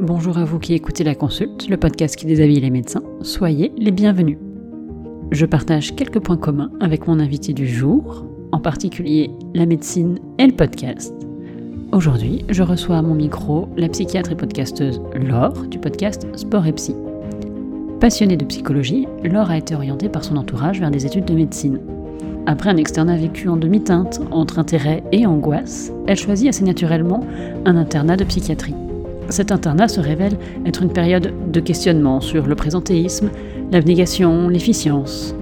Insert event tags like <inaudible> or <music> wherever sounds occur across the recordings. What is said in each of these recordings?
Bonjour à vous qui écoutez La Consulte, le podcast qui déshabille les médecins. Soyez les bienvenus. Je partage quelques points communs avec mon invité du jour, en particulier la médecine et le podcast. Aujourd'hui, je reçois à mon micro la psychiatre et podcasteuse Laure du podcast Sport et Psy. Passionnée de psychologie, Laure a été orientée par son entourage vers des études de médecine. Après un externat vécu en demi-teinte, entre intérêt et angoisse, elle choisit assez naturellement un internat de psychiatrie. Cet internat se révèle être une période de questionnement sur le présentéisme, l'abnégation, l'efficience.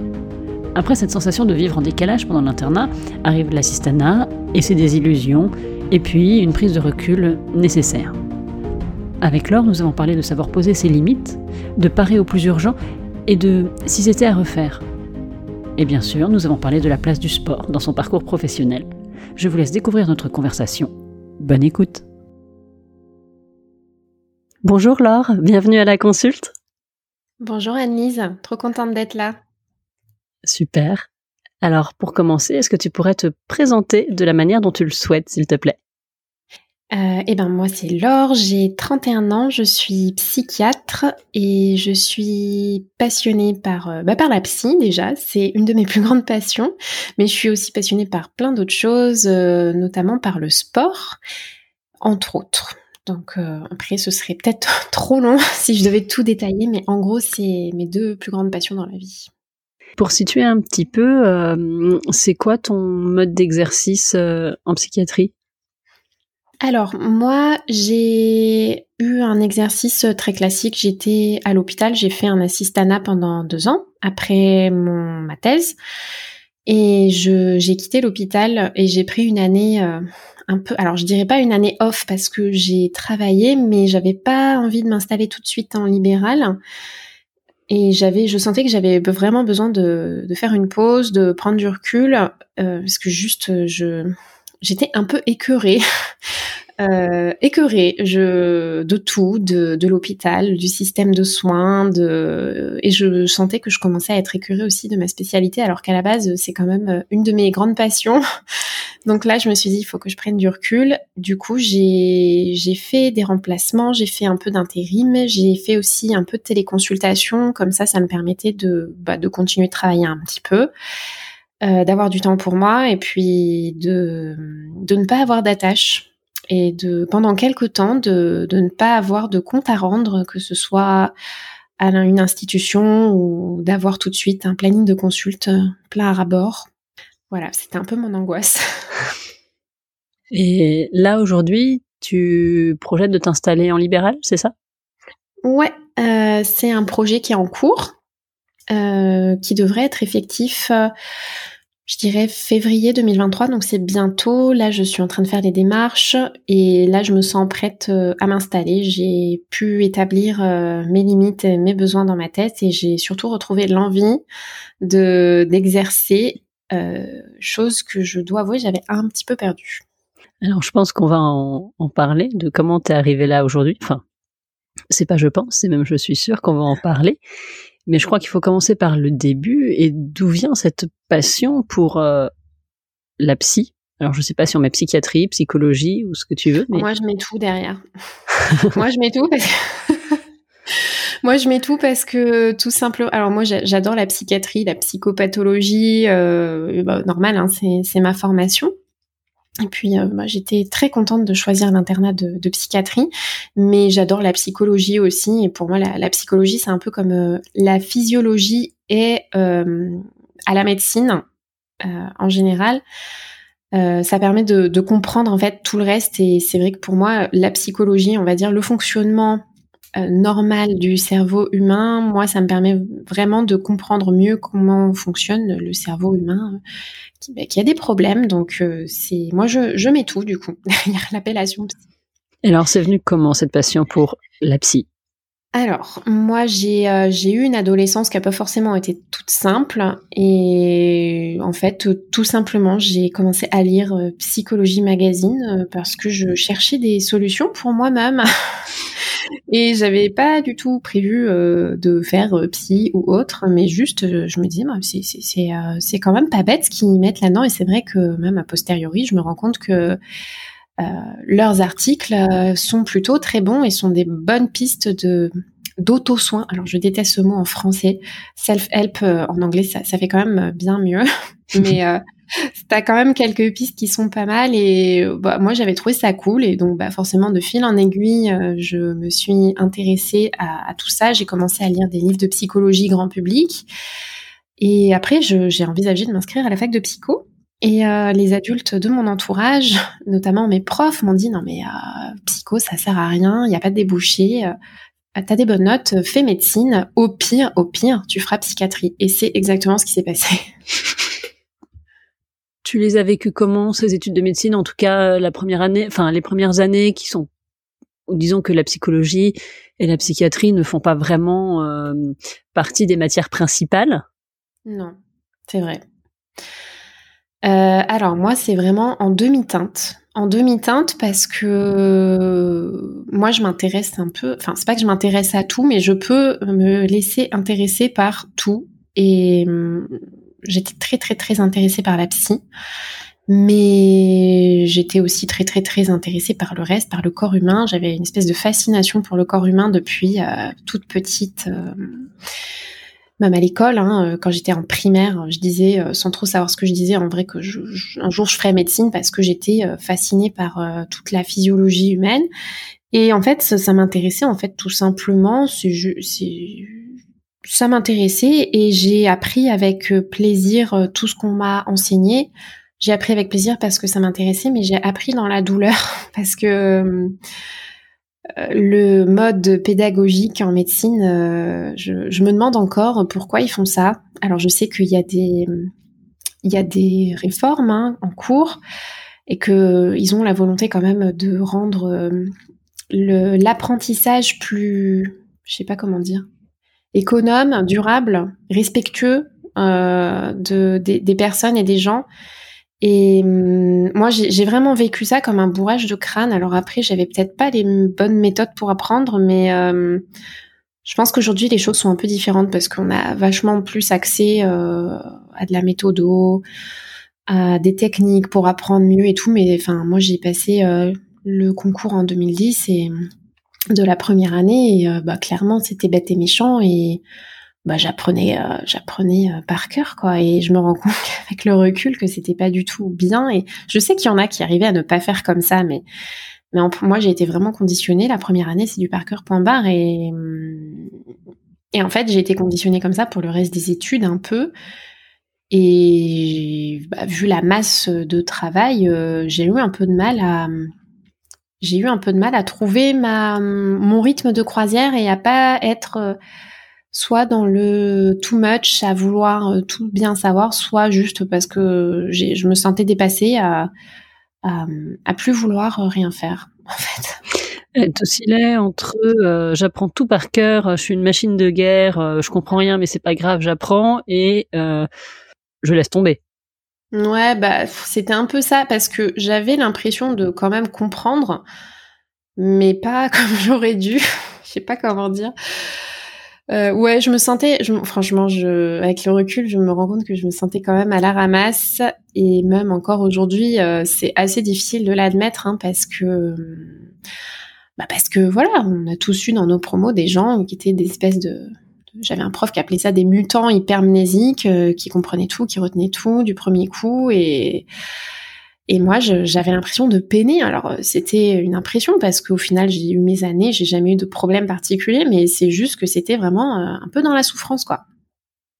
Après cette sensation de vivre en décalage pendant l'internat, arrive l'assistanat et ses désillusions, et puis une prise de recul nécessaire. Avec Laure, nous avons parlé de savoir poser ses limites, de parer au plus urgent et de si c'était à refaire. Et bien sûr, nous avons parlé de la place du sport dans son parcours professionnel. Je vous laisse découvrir notre conversation. Bonne écoute. Bonjour Laure, bienvenue à la consulte. Bonjour Annelise, trop contente d'être là. Super. Alors pour commencer, est-ce que tu pourrais te présenter de la manière dont tu le souhaites, s'il te plaît? Euh, eh ben moi c'est Laure, j'ai 31 ans, je suis psychiatre et je suis passionnée par euh, bah, par la psy déjà, c'est une de mes plus grandes passions, mais je suis aussi passionnée par plein d'autres choses, euh, notamment par le sport, entre autres. Donc euh, après ce serait peut-être <laughs> trop long <laughs> si je devais tout détailler, mais en gros c'est mes deux plus grandes passions dans la vie. Pour situer un petit peu, c'est quoi ton mode d'exercice en psychiatrie? Alors moi j'ai eu un exercice très classique. J'étais à l'hôpital, j'ai fait un assistana pendant deux ans après mon ma thèse et j'ai quitté l'hôpital et j'ai pris une année euh, un peu. Alors je dirais pas une année off parce que j'ai travaillé, mais j'avais pas envie de m'installer tout de suite en libéral. Et j'avais, je sentais que j'avais vraiment besoin de, de, faire une pause, de prendre du recul, euh, parce que juste, je, j'étais un peu écœurée euh, écœurée je, de tout, de, de l'hôpital, du système de soins, de, et je sentais que je commençais à être écœurée aussi de ma spécialité, alors qu'à la base, c'est quand même une de mes grandes passions. <laughs> Donc là, je me suis dit, il faut que je prenne du recul. Du coup, j'ai, j'ai fait des remplacements, j'ai fait un peu d'intérim, j'ai fait aussi un peu de téléconsultation, comme ça, ça me permettait de, bah, de continuer de travailler un petit peu. Euh, d'avoir du temps pour moi et puis de, de ne pas avoir d'attache et de pendant quelques temps de, de ne pas avoir de compte à rendre, que ce soit à une institution ou d'avoir tout de suite un planning de consulte plein à rabord. Voilà, c'était un peu mon angoisse. <laughs> Et là aujourd'hui, tu projettes de t'installer en libéral, c'est ça? Ouais, euh, c'est un projet qui est en cours, euh, qui devrait être effectif. Euh, je dirais février 2023, donc c'est bientôt. Là, je suis en train de faire des démarches et là, je me sens prête euh, à m'installer. J'ai pu établir euh, mes limites et mes besoins dans ma tête et j'ai surtout retrouvé l'envie de d'exercer, euh, chose que je dois avouer, j'avais un petit peu perdue. Alors, je pense qu'on va en, parler de comment tu es arrivé là aujourd'hui. Enfin, c'est pas je pense, c'est même je suis sûre qu'on va en parler. Mais je crois qu'il faut commencer par le début et d'où vient cette passion pour euh, la psy? Alors je sais pas si on met psychiatrie, psychologie ou ce que tu veux. Moi je mets tout derrière. <laughs> moi je mets tout parce que <laughs> moi je mets tout parce que tout simplement. Alors moi j'adore la psychiatrie, la psychopathologie, euh, bah, normal, hein, c'est ma formation. Et puis, euh, bah, j'étais très contente de choisir l'internat de, psychiatrie, mais j'adore la psychologie aussi. Et pour moi, la, psychologie, c'est un peu comme euh, la physiologie et euh, à la médecine euh, en général. ça permet de, de, comprendre en fait tout le reste. Et c'est vrai que pour moi, la psychologie, on va dire le fonctionnement normal du cerveau humain, moi, ça me permet vraiment de comprendre mieux comment fonctionne le cerveau humain bah, qui, a des problèmes. Donc, euh, moi, je, je mets tout, du coup, <laughs> derrière l'appellation psy. Alors, c'est venu comment cette passion pour la psy? Alors, moi, j'ai euh, j'ai eu une adolescence qui n'a pas forcément été toute simple. Et en fait, tout simplement, j'ai commencé à lire euh, Psychologie Magazine parce que je cherchais des solutions pour moi-même. <laughs> Et j'avais pas du tout prévu euh, de faire euh, psy ou autre, mais juste, euh, je me disais, c'est quand même pas bête ce qu'ils mettent là-dedans. Et c'est vrai que même a posteriori, je me rends compte que leurs articles sont plutôt très bons et sont des bonnes pistes de d'auto-soin. Alors, je déteste ce mot en français. Self-help en anglais, ça, ça, fait quand même bien mieux. <laughs> Mais t'as quand même quelques pistes qui sont pas mal et bah, moi j'avais trouvé ça cool et donc bah, forcément de fil en aiguille euh, je me suis intéressée à, tout ça j'ai commencé à lire des livres de psychologie grand public et après j'ai envisagé de m'inscrire à la fac de psycho et euh, les adultes de mon entourage <laughs> notamment mes profs m'ont dit non mais euh, psycho ça sert à rien il n'y a pas de débouché T'as des bonnes notes, fais médecine. Au pire, au pire, tu feras psychiatrie. Et c'est exactement ce qui s'est passé. <laughs> Tu les as vécues comment ces études de médecine? En tout cas, euh, la première année, enfin les premières années qui sont, disons que la psychologie et la psychiatrie ne font pas vraiment euh, partie des matières principales? Non, c'est vrai. Euh, alors moi, c'est vraiment en demi-teinte. En demi-teinte parce que moi, je m'intéresse un peu. Enfin, c'est pas que je m'intéresse à tout, mais je peux me laisser intéresser par tout. Et hum, j'étais très très très intéressée par la psy, mais j'étais aussi très très très intéressée par le reste, par le corps humain. J'avais une espèce de fascination pour le corps humain depuis euh, toute petite. Euh, même à l'école, hein, euh, quand j'étais en primaire, je disais, sans trop savoir ce que je disais, en vrai que je, un jour je ferais médecine parce que j'étais fascinée par toute la physiologie humaine. Et en fait, ça, m'intéressait en fait tout simplement. C'est ça m'intéressait et j'ai appris avec euh, plaisir euh, tout ce qu'on m'a enseigné. J'ai appris avec plaisir parce que ça m'intéressait, mais j'ai appris dans la douleur <laughs> parce que euh, le mode pédagogique en médecine, je, me demande encore pourquoi ils font ça. Alors je sais qu'il y a des réformes hein, en cours et que ils ont la volonté quand même de rendre l'apprentissage plus, je sais pas comment dire, économe, durable, respectueux euh, de, des, personnes et des gens. Et hum, moi, j'ai vraiment vécu ça comme un bourrage de crâne. Alors après, j'avais peut-être pas les bonnes méthodes pour apprendre, mais euh, je pense qu'aujourd'hui, les choses sont un peu différentes parce qu'on a vachement plus accès euh, à de la méthodo, à des techniques pour apprendre mieux et tout. Mais enfin, moi, j'ai passé euh, le concours en 2010 et de la première année et euh, bah clairement c'était bête et méchant et bah j'apprenais euh, j'apprenais euh, par cœur quoi. Et je me rends compte <laughs> avec le recul que c'était pas du tout bien. Et je sais qu'il y en a qui arrivaient à ne pas faire comme ça mais mais moi j'ai été vraiment conditionnée. La première année c'est du par cœur point barre. Et et en fait j'ai été conditionnée comme ça pour le reste des études un peu. Et bah, vu la masse de travail j'ai eu un peu de mal à j'ai eu un peu de mal à trouver ma, mon rythme de croisière et à pas être euh, soit dans le too much, à vouloir euh, tout bien savoir, soit juste parce que je me sentais dépassée à, à, plus vouloir rien faire, en fait. Être oscillait entre euh, j'apprends tout par cœur, je suis une machine de guerre, je comprends rien mais c'est pas grave, j'apprends et je laisse tomber. Ouais, bah c'était un peu ça parce que j'avais l'impression de quand même comprendre, mais pas <laughs> comme j'aurais dû. Je sais pas comment dire. Euh, ouais, je me sentais, je, franchement, je, avec le recul, je me rends compte que je me sentais quand même à la ramasse. Et même encore aujourd'hui, euh, c'est assez difficile de l'admettre hein, parce que, bah parce que voilà, on a tous eu dans nos promos des gens qui étaient des espèces de j'avais un prof qui appelait ça des mutants hypermnésiques, euh, qui comprenaient tout, qui retenaient tout du premier coup. Et et moi, j'avais l'impression de peiner. Alors, euh, c'était une impression parce qu'au final, j'ai eu mes années, j'ai jamais eu de problème particulier, mais c'est juste que c'était vraiment euh, un peu dans la souffrance, quoi.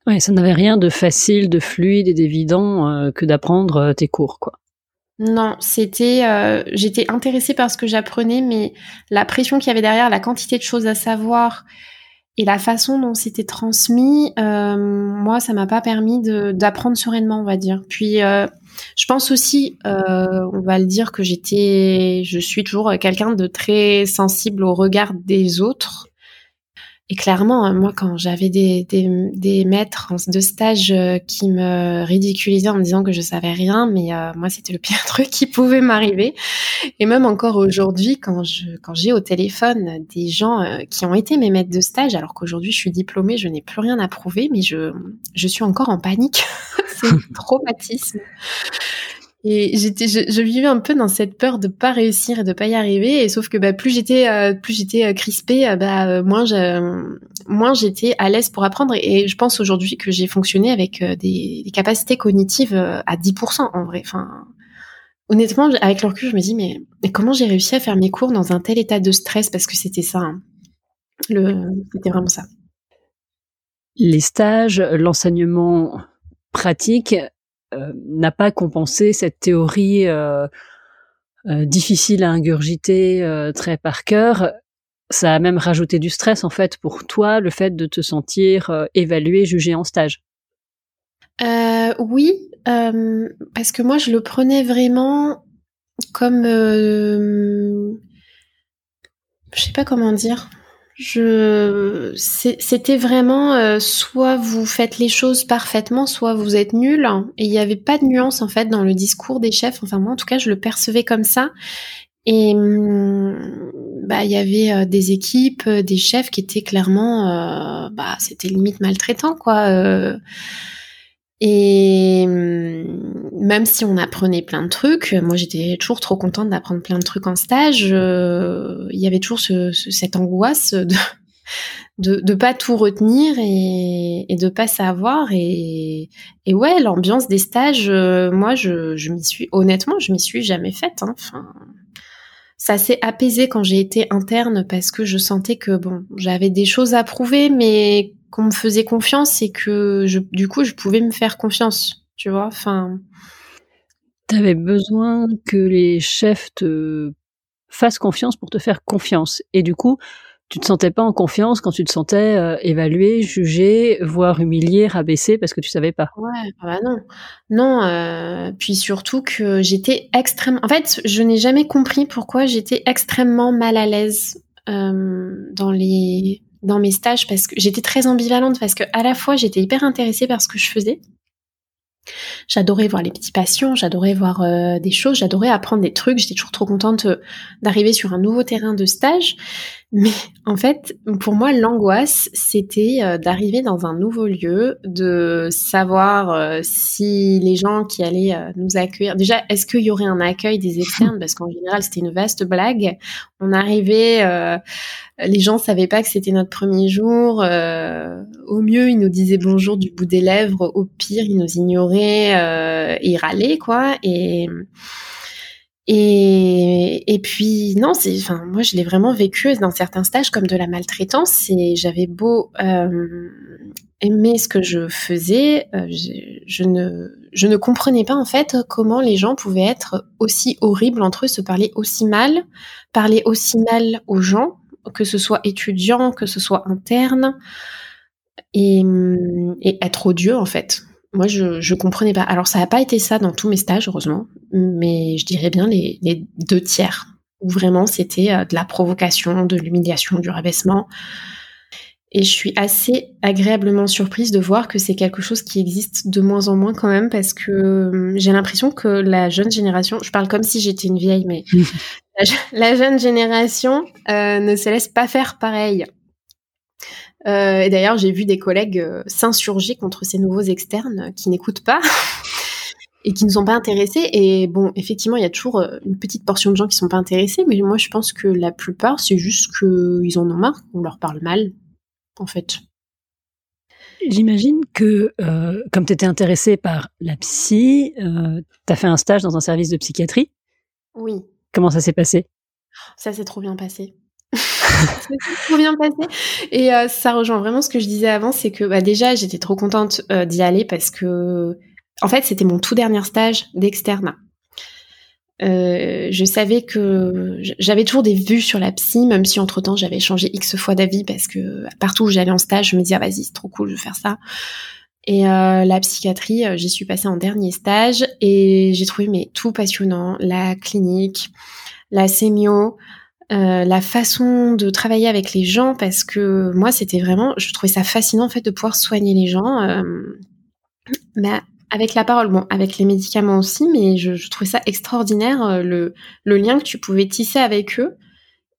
Ouais, ça n'avait rien de facile, de fluide et d'évident que d'apprendre tes cours, quoi. Non, c'était, j'étais intéressée par ce que j'apprenais, mais la pression qu'il y avait derrière, la quantité de choses à savoir, et la façon dont c'était transmis, euh, moi, ça m'a pas permis d'apprendre sereinement, on va dire. Puis, euh, je pense aussi, euh, on va le dire, que j'étais, je suis toujours quelqu'un de très sensible au regard des autres. Et clairement, hein, moi, quand j'avais des, des, des, maîtres de stage euh, qui me ridiculisaient en me disant que je savais rien, mais euh, moi, c'était le pire <laughs> truc qui pouvait m'arriver. Et même encore aujourd'hui, quand je quand j'ai au téléphone des gens euh, qui ont été mes maîtres de stage, alors qu'aujourd'hui je suis diplômée, je n'ai plus rien à prouver, mais je je suis encore en panique. <laughs> C'est traumatisme. Et j'étais, je, vivais un peu dans cette peur de pas réussir et de pas y arriver. Et sauf que bah, plus j'étais, euh, plus j'étais euh, crispée, euh, bah moins, moins j'étais à l'aise pour apprendre. Et, je pense aujourd'hui que j'ai fonctionné avec des, des, capacités cognitives à 10% en vrai. Enfin, honnêtement, avec le recul, je me dis mais, comment j'ai réussi à faire mes cours dans un tel état de stress? Parce que c'était ça. Hein. Le, c'était vraiment ça. Les stages, l'enseignement pratique, euh, n'a pas compensé cette théorie euh, euh, difficile à ingurgiter très par cœur. Ça a même rajouté du stress en fait pour toi, le fait de te sentir évalué, jugé en stage. oui, parce que moi je le prenais vraiment comme, je sais pas comment dire je c'était vraiment euh, soit vous faites les choses parfaitement soit vous êtes nul. Et il n'y avait pas de nuance en fait dans le discours des chefs. Enfin moi en tout cas je le percevais comme ça. Et hum, bah il y avait euh, des équipes euh, des chefs qui étaient clairement bah c'était limite maltraitant quoi et hum, même si on apprenait plein de trucs, moi j'étais toujours trop contente d'apprendre plein de trucs en stage. Euh, il y avait toujours ce, cette angoisse de, de pas tout retenir et, de pas savoir. Et, ouais, l'ambiance des stages, euh, moi je, je m'y suis honnêtement, je m'y suis jamais faite. Hein. Ça s'est apaisé quand j'ai été interne parce que je sentais que bon, j'avais des choses à prouver, mais qu'on me faisait confiance et que je, du coup, je pouvais me faire confiance, tu vois. Enfin. T'avais besoin que les chefs te fassent confiance pour te faire confiance. Et du coup, tu te sentais pas en confiance quand tu te sentais euh, évalué, jugé, voire humilié, rabaissé parce que tu savais pas. Ouais, ah bah non, non. Euh, puis surtout que j'étais extrêmement. En fait, je n'ai jamais compris pourquoi j'étais extrêmement mal à l'aise euh, dans les dans mes stages parce que j'étais très ambivalente parce que à la fois j'étais hyper intéressée par ce que je faisais. J'adorais voir les petits patients, j'adorais voir euh, des choses, j'adorais apprendre des trucs, j'étais toujours trop contente euh, d'arriver sur un nouveau terrain de stage. Mais en fait, pour moi, l'angoisse, c'était euh, d'arriver dans un nouveau lieu, de savoir euh, si les gens qui allaient euh, nous accueillir, déjà, est-ce qu'il y aurait un accueil des externes? Parce qu'en général, c'était une vaste blague. On arrivait, les gens savaient pas que c'était notre premier jour. au mieux, ils nous disaient bonjour du bout des lèvres. Au pire, ils nous ignoraient et râlaient, quoi. Et et, et puis non, c'est, enfin moi je l'ai vraiment vécu dans certains stages comme de la maltraitance. Et j'avais beau euh, aimer ce que je faisais, euh, je, je, ne je ne comprenais pas en fait comment les gens pouvaient être aussi horribles entre eux, se parler aussi mal, parler aussi mal aux gens, que ce soit étudiants, que ce soit internes, et, et être odieux en fait moi, je, je comprenais pas. Alors, ça n'a pas été ça dans tous mes stages, heureusement, mais je dirais bien les, les deux tiers, où vraiment c'était euh, de la provocation, de l'humiliation, du rabaissement. Et je suis assez agréablement surprise de voir que c'est quelque chose qui existe de moins en moins quand même, parce que hum, j'ai l'impression que la jeune génération, je parle comme si j'étais une vieille, mais <laughs> la, jeune génération euh, ne se laisse pas faire pareil. Euh, et d'ailleurs, j'ai vu des collègues euh, s'insurger contre ces nouveaux externes qui n'écoutent pas <laughs> et qui ne sont pas intéressés. Et bon, effectivement, il y a toujours euh, une petite portion de gens qui ne sont pas intéressés, mais moi, je pense que la plupart, c'est juste qu'ils en ont marre qu'on leur parle mal, en fait. J'imagine que, comme tu étais intéressée par la psy, tu as fait un stage dans un service de psychiatrie. Oui. Comment ça s'est passé? Ça s'est trop bien passé. Trop bien passé. Et euh, ça rejoint vraiment ce que je disais avant, c'est que bah, déjà j'étais trop contente euh, d'y aller parce que en fait c'était mon tout dernier stage d'externe. Euh, je savais que j'avais toujours des vues sur la psy, même si entre temps j'avais changé x fois d'avis parce que partout où j'allais en stage, je me disais ah, vas-y c'est trop cool, je vais faire ça. Et la psychiatrie, j'y suis passée en dernier stage et j'ai trouvé mais tout passionnant, la clinique, la sémio, euh, la façon de travailler avec les gens parce que moi c'était vraiment je trouvais ça fascinant en fait de pouvoir soigner les gens euh, bah, avec la parole. Bon avec les médicaments aussi mais je, trouvais ça extraordinaire euh, le, lien que tu pouvais tisser avec eux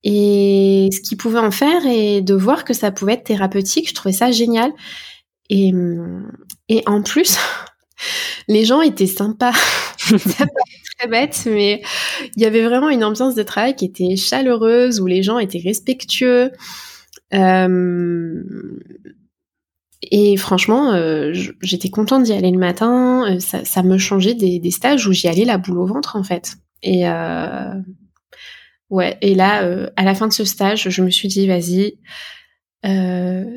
et ce qu'ils pouvaient en faire et de voir que ça pouvait être thérapeutique. Je trouvais ça génial. Et, et en plus <laughs> les gens étaient sympas <laughs> ça très bête, mais il y avait vraiment une ambiance de travail qui était chaleureuse, où les gens étaient respectueux. Euh, et franchement, euh, j'étais contente d'y aller le matin. Euh, ça, me changeait des, stages où j'y allais la boule au ventre, en fait. Et là, à la fin de ce stage, je me suis dit, vas-y,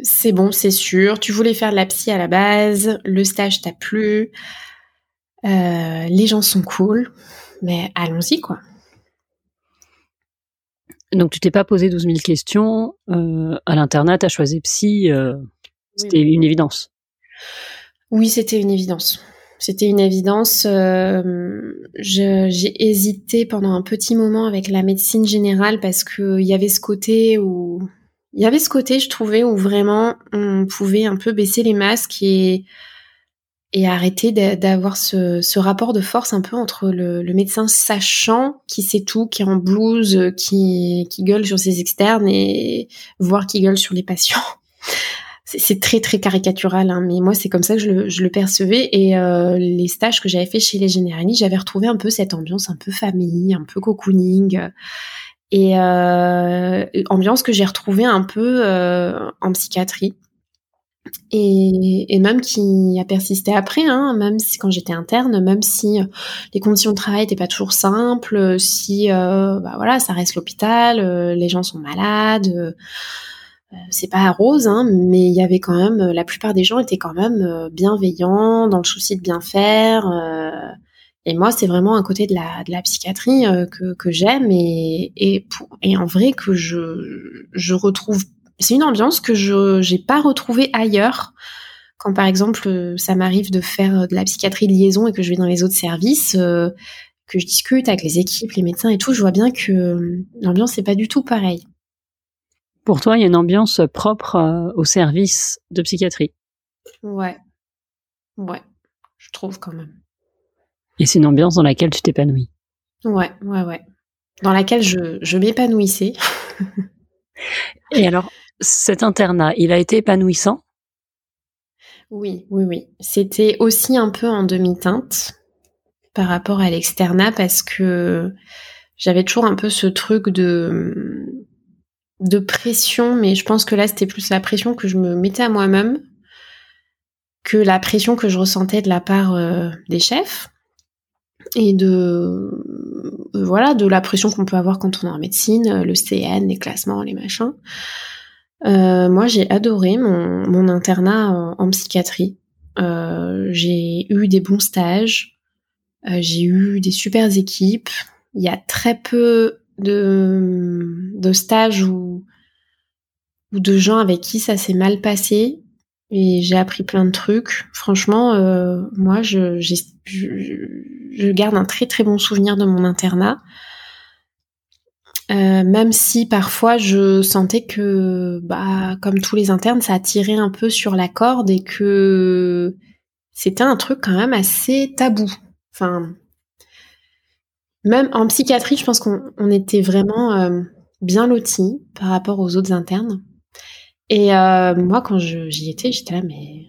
c'est bon, c'est sûr. Tu voulais faire de la psy à la base, le stage t'a plu, les gens sont cool, mais allons-y, quoi. Donc tu t'es pas posé 12 000 questions. à l'internat, as choisi psy. C'était une évidence. Oui, c'était une évidence. C'était une évidence. Euh, j'ai hésité pendant un petit moment avec la médecine générale parce que il y avait ce côté où il y avait ce côté, je trouvais, où vraiment on pouvait un peu baisser les masques et et arrêter d'avoir ce, ce, rapport de force un peu entre le, le, médecin sachant qui sait tout, qui est en blouse, qui, qui gueule sur ses externes et voire qui gueule sur les patients <laughs> c'est très très caricatural, hein, mais moi c'est comme ça que je le, je le percevais. Et euh, les stages que j'avais fait chez les généralistes, j'avais retrouvé un peu cette ambiance un peu famille, un peu cocooning, et euh, ambiance que j'ai retrouvée un peu euh, en psychiatrie. Et, et, même qui a persisté après, hein, même si quand j'étais interne, même si les conditions de travail n'étaient pas toujours simples, si bah voilà, ça reste l'hôpital, les gens sont malades euh, c'est pas rose, hein, mais il y avait quand même, la plupart des gens étaient quand même euh, bienveillants, dans le souci de bien faire. Euh, et moi, c'est vraiment un côté de la, de la psychiatrie que, que j'aime et, et, et en vrai que je, je retrouve. C'est une ambiance que je j'ai pas retrouvée ailleurs. Quand par exemple, ça m'arrive de faire de la psychiatrie de liaison et que je vais dans les autres services, que je discute avec les équipes, les médecins et tout, je vois bien que l'ambiance c'est pas du tout pareil. Pour toi, il y a une ambiance propre euh, au service de psychiatrie. Ouais. Ouais. Je trouve quand même. Et c'est une ambiance dans laquelle tu t'épanouis. Ouais, ouais, ouais. Dans laquelle je, je m'épanouissais. Et alors, cet internat, il a été épanouissant? Oui, oui, oui. C'était aussi un peu en demi-teinte par rapport à l'externat parce que j'avais toujours un peu ce truc de pression, mais je pense que là, c'était plus la pression que je me mettais à moi-même que la pression que je ressentais de la part euh, des chefs et de euh, voilà de la pression qu'on peut avoir quand on est en médecine, euh, le CN, les classements, les machins. Moi, j'ai adoré mon, internat en, psychiatrie. j'ai eu des bons stages, j'ai eu des super équipes. Il y a très peu de, de stages ou, ou de gens avec qui ça s'est mal passé et j'ai appris plein de trucs. Franchement, euh, moi, je, je, je, garde un très très bon souvenir de mon internat. Euh, même si parfois je sentais que, bah, comme tous les internes, ça tiré un peu sur la corde et que c'était un truc quand même assez tabou. Enfin, même en psychiatrie, je pense qu'on était vraiment euh, bien lotis par rapport aux autres internes. Et euh, moi, quand j'y étais, j'étais là, mais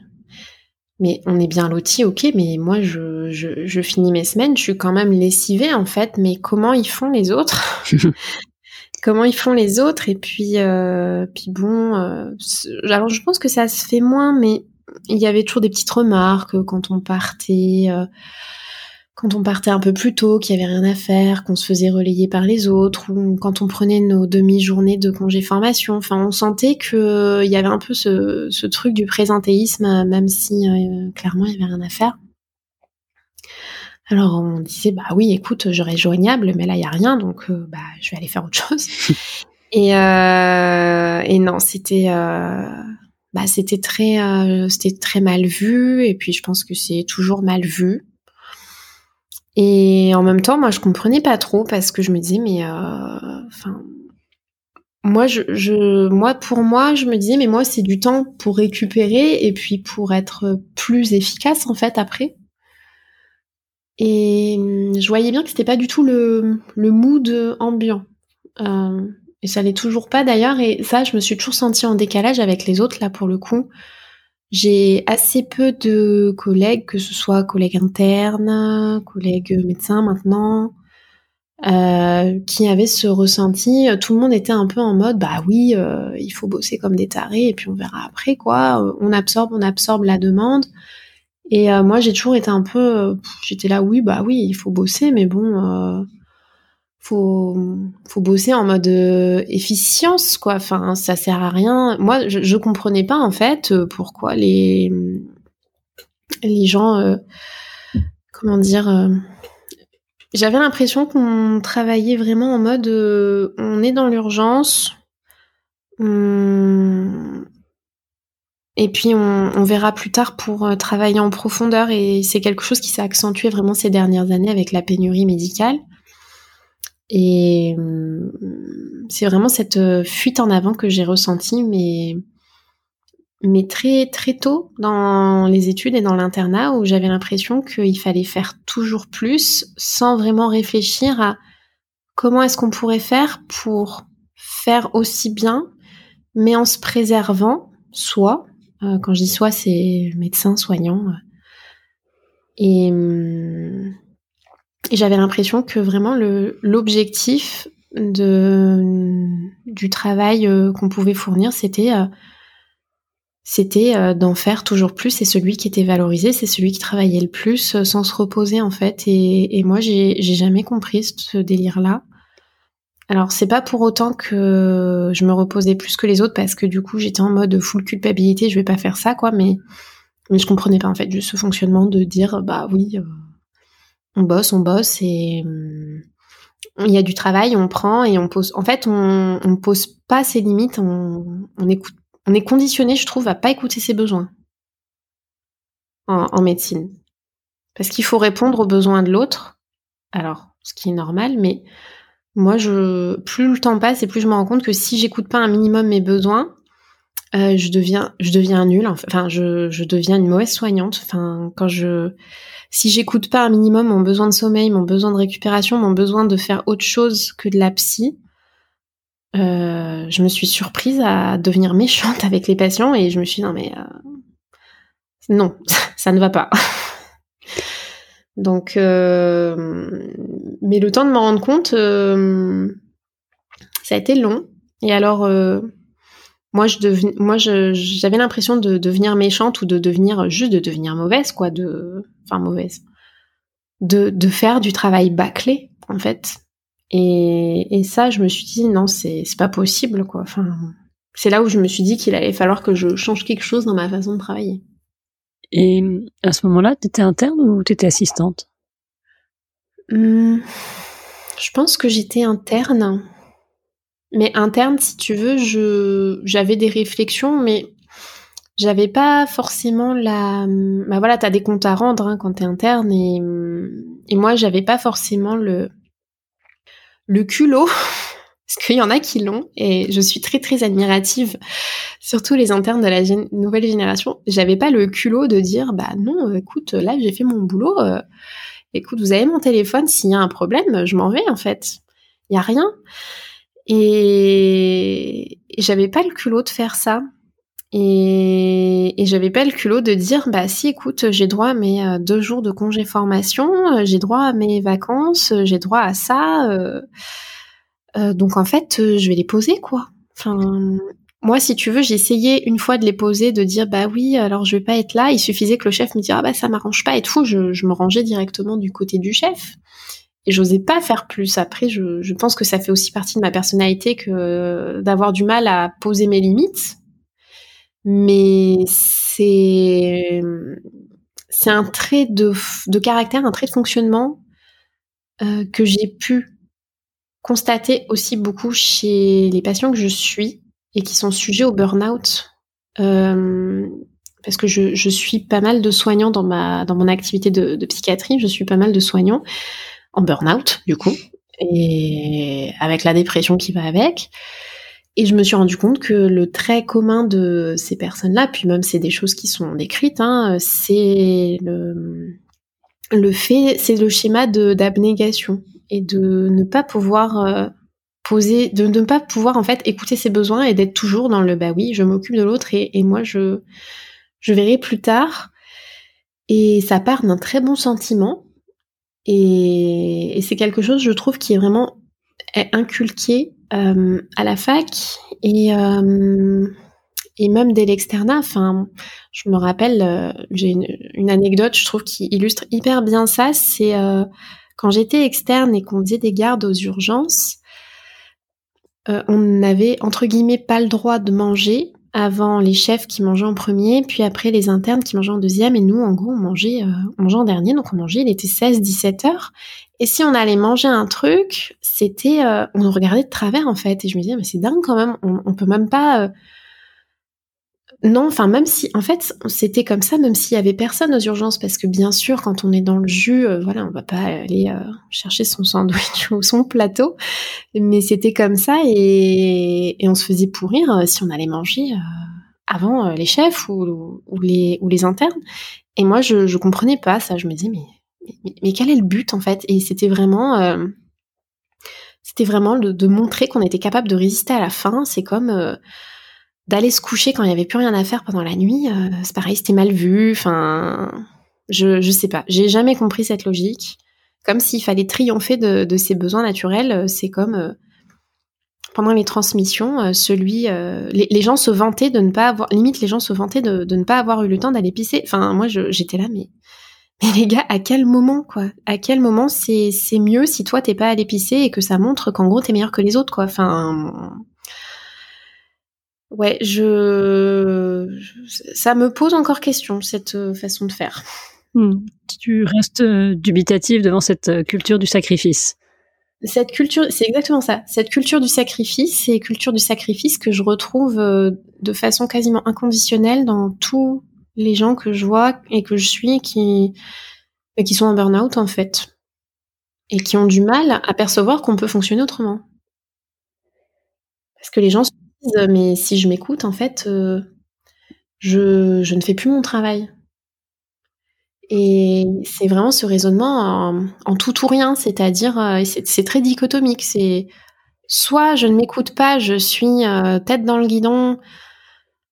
mais on est bien lotis, ok, mais moi, je, je, finis mes semaines, je suis quand même lessivée, en fait, mais comment ils font les autres? <laughs> Comment ils font les autres Et puis, euh, puis bon, euh, alors je pense que ça se fait moins, mais il y avait toujours des petites remarques quand on partait quand on partait un peu plus tôt, qu'il y avait rien à faire, qu'on se faisait relayer par les autres, ou quand on prenait nos demi-journées de congé formation. Enfin, on sentait qu'il euh, y avait un peu ce, truc du présentéisme, même si euh, clairement il y avait rien à faire. Alors on disait bah oui, écoute, j'aurais joignable, mais là il y a rien, donc euh, bah je vais aller faire autre chose. <laughs> et, et non, c'était bah c'était très c'était très mal vu, et puis je pense que c'est toujours mal vu. Et en même temps, moi, je comprenais pas trop parce que je me disais, mais euh, enfin, moi, je, je, moi, pour moi, je me disais, mais moi, c'est du temps pour récupérer et puis pour être plus efficace en fait après. Et je voyais bien que c'était pas du tout le, le mood ambiant. Euh, et ça l'est toujours pas d'ailleurs. Et ça, je me suis toujours sentie en décalage avec les autres là pour le coup. j'ai assez peu de collègues, que ce soit collègues internes, collègues médecins maintenant, euh, qui avaient ce ressenti. Tout le monde était un peu en mode, bah oui, euh, il faut bosser comme des tarés et puis on verra après quoi. On absorbe, on absorbe la demande. Et euh, moi, j'ai toujours été un peu, j'étais là, oui, bah oui, il faut bosser, mais bon, faut faut bosser en mode euh, efficience quoi. Enfin ça sert à rien. Moi je, je comprenais pas en fait euh, pourquoi les les gens euh, comment dire j'avais l'impression qu'on travaillait vraiment en mode on est dans l'urgence et puis on, verra plus tard pour travailler en profondeur. Et c'est quelque chose qui s'est accentué vraiment ces dernières années avec la pénurie médicale. Et hum, c'est vraiment cette euh, fuite en avant que j'ai ressentie, mais, mais très très tôt dans les études et dans l'internat, où j'avais l'impression qu'il fallait faire toujours plus, sans vraiment réfléchir à comment est-ce qu'on pourrait faire pour faire aussi bien, mais en se préservant, euh, quand je dis soit, c'est médecin, soignant, et hum, j'avais l'impression que vraiment l'objectif du travail euh, qu'on pouvait fournir, c'était euh, euh, d'en faire toujours plus. Et celui qui était valorisé, c'est celui qui travaillait le plus sans se reposer en fait. Et moi, j'ai jamais compris ce délire-là. Alors c'est pas pour autant que je me reposais plus que les autres parce que du coup j'étais en mode full culpabilité, je vais pas faire ça quoi. Mais mais je comprenais pas en fait juste ce fonctionnement de dire bah oui on bosse, on bosse et hum, il y a du travail, on prend et on pose. En fait, on, on pose pas ses limites, on est conditionné, je trouve, à pas écouter ses besoins en, médecine, parce qu'il faut répondre aux besoins de l'autre. Alors, ce qui est normal, mais moi, je plus le temps passe et plus je me rends compte que si j'écoute pas un minimum mes besoins, euh, je deviens, je deviens nulle. Enfin, je, je deviens une mauvaise soignante. Enfin, quand je si j'écoute pas un minimum mon besoin de sommeil, mon besoin de récupération, mon besoin de faire autre chose que de la psy, euh, je me suis surprise à devenir méchante <laughs> avec les patients et je me suis dit non mais euh, non, <laughs> ça ne va pas. Donc, euh, mais le temps de m'en rendre compte, ça a été long. Et alors, moi je moi j'avais l'impression de devenir méchante ou de devenir juste de devenir mauvaise quoi de enfin mauvaise. De, de faire du travail bâclé en fait. Et, et ça je me suis dit non c'est c'est pas possible quoi. Enfin c'est là où je me suis dit qu'il allait falloir que je change quelque chose dans ma façon de travailler et à ce moment-là t'étais interne ou t'étais assistante? Hum, je pense que j'étais interne mais interne, si tu veux, je j'avais des réflexions, mais j'avais pas forcément la. Bah voilà, t'as des comptes à rendre hein, quand t'es interne, et, et moi j'avais pas forcément le le culot. Parce qu'il y en a qui l'ont, et je suis très très admirative, surtout les internes de la nouvelle génération. J'avais pas le culot de dire, bah non, écoute, là j'ai fait mon boulot, euh, écoute, vous avez mon téléphone, s'il y a un problème, je m'en vais en fait. Il y a rien. Et, j'avais pas le culot de faire ça. Et, j'avais pas le culot de dire bah si écoute j'ai droit à mes euh, deux jours de congé formation, euh, j'ai droit à mes vacances, j'ai droit à ça. Donc en fait je vais les poser quoi. Moi si tu veux j'ai essayé une fois de les poser, de dire bah oui alors je vais pas être là. Il suffisait que le chef me dise ah bah ça m'arrange pas et tout. Je, me rangeais directement du côté du chef et j'osais pas faire plus. Après, je, pense que ça fait aussi partie de ma personnalité que d'avoir du mal à poser mes limites. Mais c'est c'est un trait de, de caractère, un trait de fonctionnement euh, que j'ai pu constater aussi beaucoup chez les patients que je suis et qui sont sujets au burn-out. Euh, parce que je, je, suis pas mal de soignants dans ma dans mon activité de, de psychiatrie, je suis pas mal de soignants en burn-out du coup, et avec la dépression qui va avec. Et je me suis rendu compte que le trait commun de ces personnes-là, puis même c'est des choses qui sont décrites, hein, c'est le, le fait, c'est le schéma d'abnégation et de ne pas pouvoir euh, poser, de ne pas pouvoir en fait écouter ses besoins et d'être toujours dans le bah oui, je m'occupe de l'autre et, et, moi je je verrai plus tard. Et ça part d'un très bon sentiment. Et, c'est quelque chose, je trouve, qui est vraiment inculqué euh, à la fac et euh, et même dès l'externat. Enfin, je me rappelle, j'ai une, anecdote, je trouve, qui illustre hyper bien ça. C'est quand j'étais externe et qu'on faisait des gardes aux urgences, on n'avait entre guillemets pas le droit de manger avant les chefs qui mangeaient en premier, puis après les internes qui mangeaient en deuxième, et nous, en gros, on mangeait, mangeait en dernier, donc on mangeait, il était 16-17 heures, et si on allait manger un truc, c'était, euh, on nous regardait de travers en fait. Et je me disais, mais c'est dingue quand même. On, on peut même pas. Euh, non, enfin même si, en fait, c'était comme ça, même s'il y avait personne aux urgences, parce que bien sûr, quand on est dans le jus, euh, voilà, on va pas aller chercher son sandwich <laughs> ou son plateau, mais c'était comme ça et, on se faisait pourrir si on allait manger avant les chefs ou, les internes. Et moi, je je comprenais pas ça. Je me disais, mais quel est le but en fait? Et c'était vraiment, euh, c'était vraiment de montrer qu'on était capable de résister à la faim. C'est comme euh, d'aller se coucher quand il n'y avait plus rien à faire pendant la nuit. Euh, c'est pareil, c'était mal vu. Enfin, je je sais pas. J'ai jamais compris cette logique. Comme s'il fallait triompher de, de, ses besoins naturels. C'est comme pendant les transmissions, celui, les, les, gens se vantaient de ne pas avoir, limite les gens se vantaient de, de ne pas avoir eu le temps d'aller pisser. Enfin, moi, j'étais là, mais mais les gars, à quel moment, quoi? À quel moment c'est mieux si toi t'es pas à l'épicer et que ça montre qu'en gros t'es meilleur que les autres, quoi? Enfin, ouais, je, ça me pose encore question cette euh, façon de faire. Hmm. Tu restes euh, dubitatif devant cette euh, culture du sacrifice. Cette culture, c'est exactement ça. Cette culture du sacrifice, c'est culture du sacrifice que je retrouve de façon quasiment inconditionnelle dans tout les gens que je vois et que je suis qui, qui sont en burn-out en fait et qui ont du mal à percevoir qu'on peut fonctionner autrement. Parce que les gens se mais si je m'écoute en fait euh, je, ne fais plus mon travail. Et c'est vraiment ce raisonnement en, tout ou rien, c'est-à-dire euh, c'est très dichotomique. C'est soit je ne m'écoute pas, je suis euh, tête dans le guidon,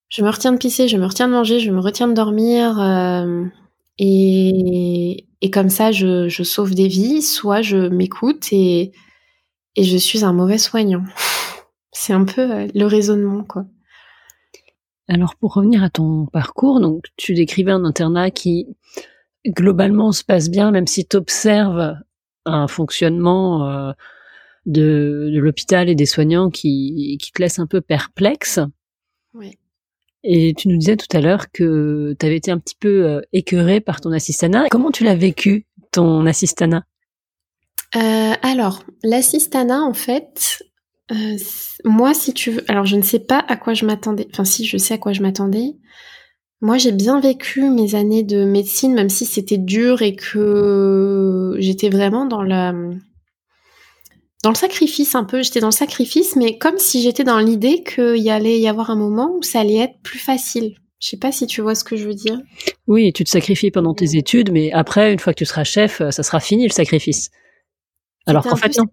je me retiens de pisser, je me retiens de manger, je me retiens de dormir. Et, comme ça, je, sauve des vies, soit je m'écoute et je suis un mauvais soignant. C'est un peu euh, le raisonnement, quoi. Alors pour revenir à ton parcours, donc tu décrivais un internat qui globalement se passe bien, même si tu observes un fonctionnement euh, de, de l'hôpital et des soignants qui, qui te laisse un peu perplexe. Oui. Et tu nous disais tout à l'heure que tu avais été un petit peu euh, écœurée par ton assistana. Comment tu l'as vécu, ton assistana? Euh, Alors, l'assistana, en fait, euh, moi, si tu veux... Alors, je ne sais pas à quoi je m'attendais. Enfin, si, je sais à quoi je m'attendais. Moi, j'ai bien vécu mes années de médecine, même si c'était dur et que j'étais vraiment dans la dans le sacrifice un peu. J'étais dans le sacrifice, mais comme si j'étais dans l'idée qu'il y allait y avoir un moment où ça allait être plus facile. Je sais pas si tu vois ce que je veux dire. Oui, tu te sacrifies pendant tes études, mais après, une fois que tu seras chef, euh, ça sera fini le sacrifice. Alors qu'en fait, non.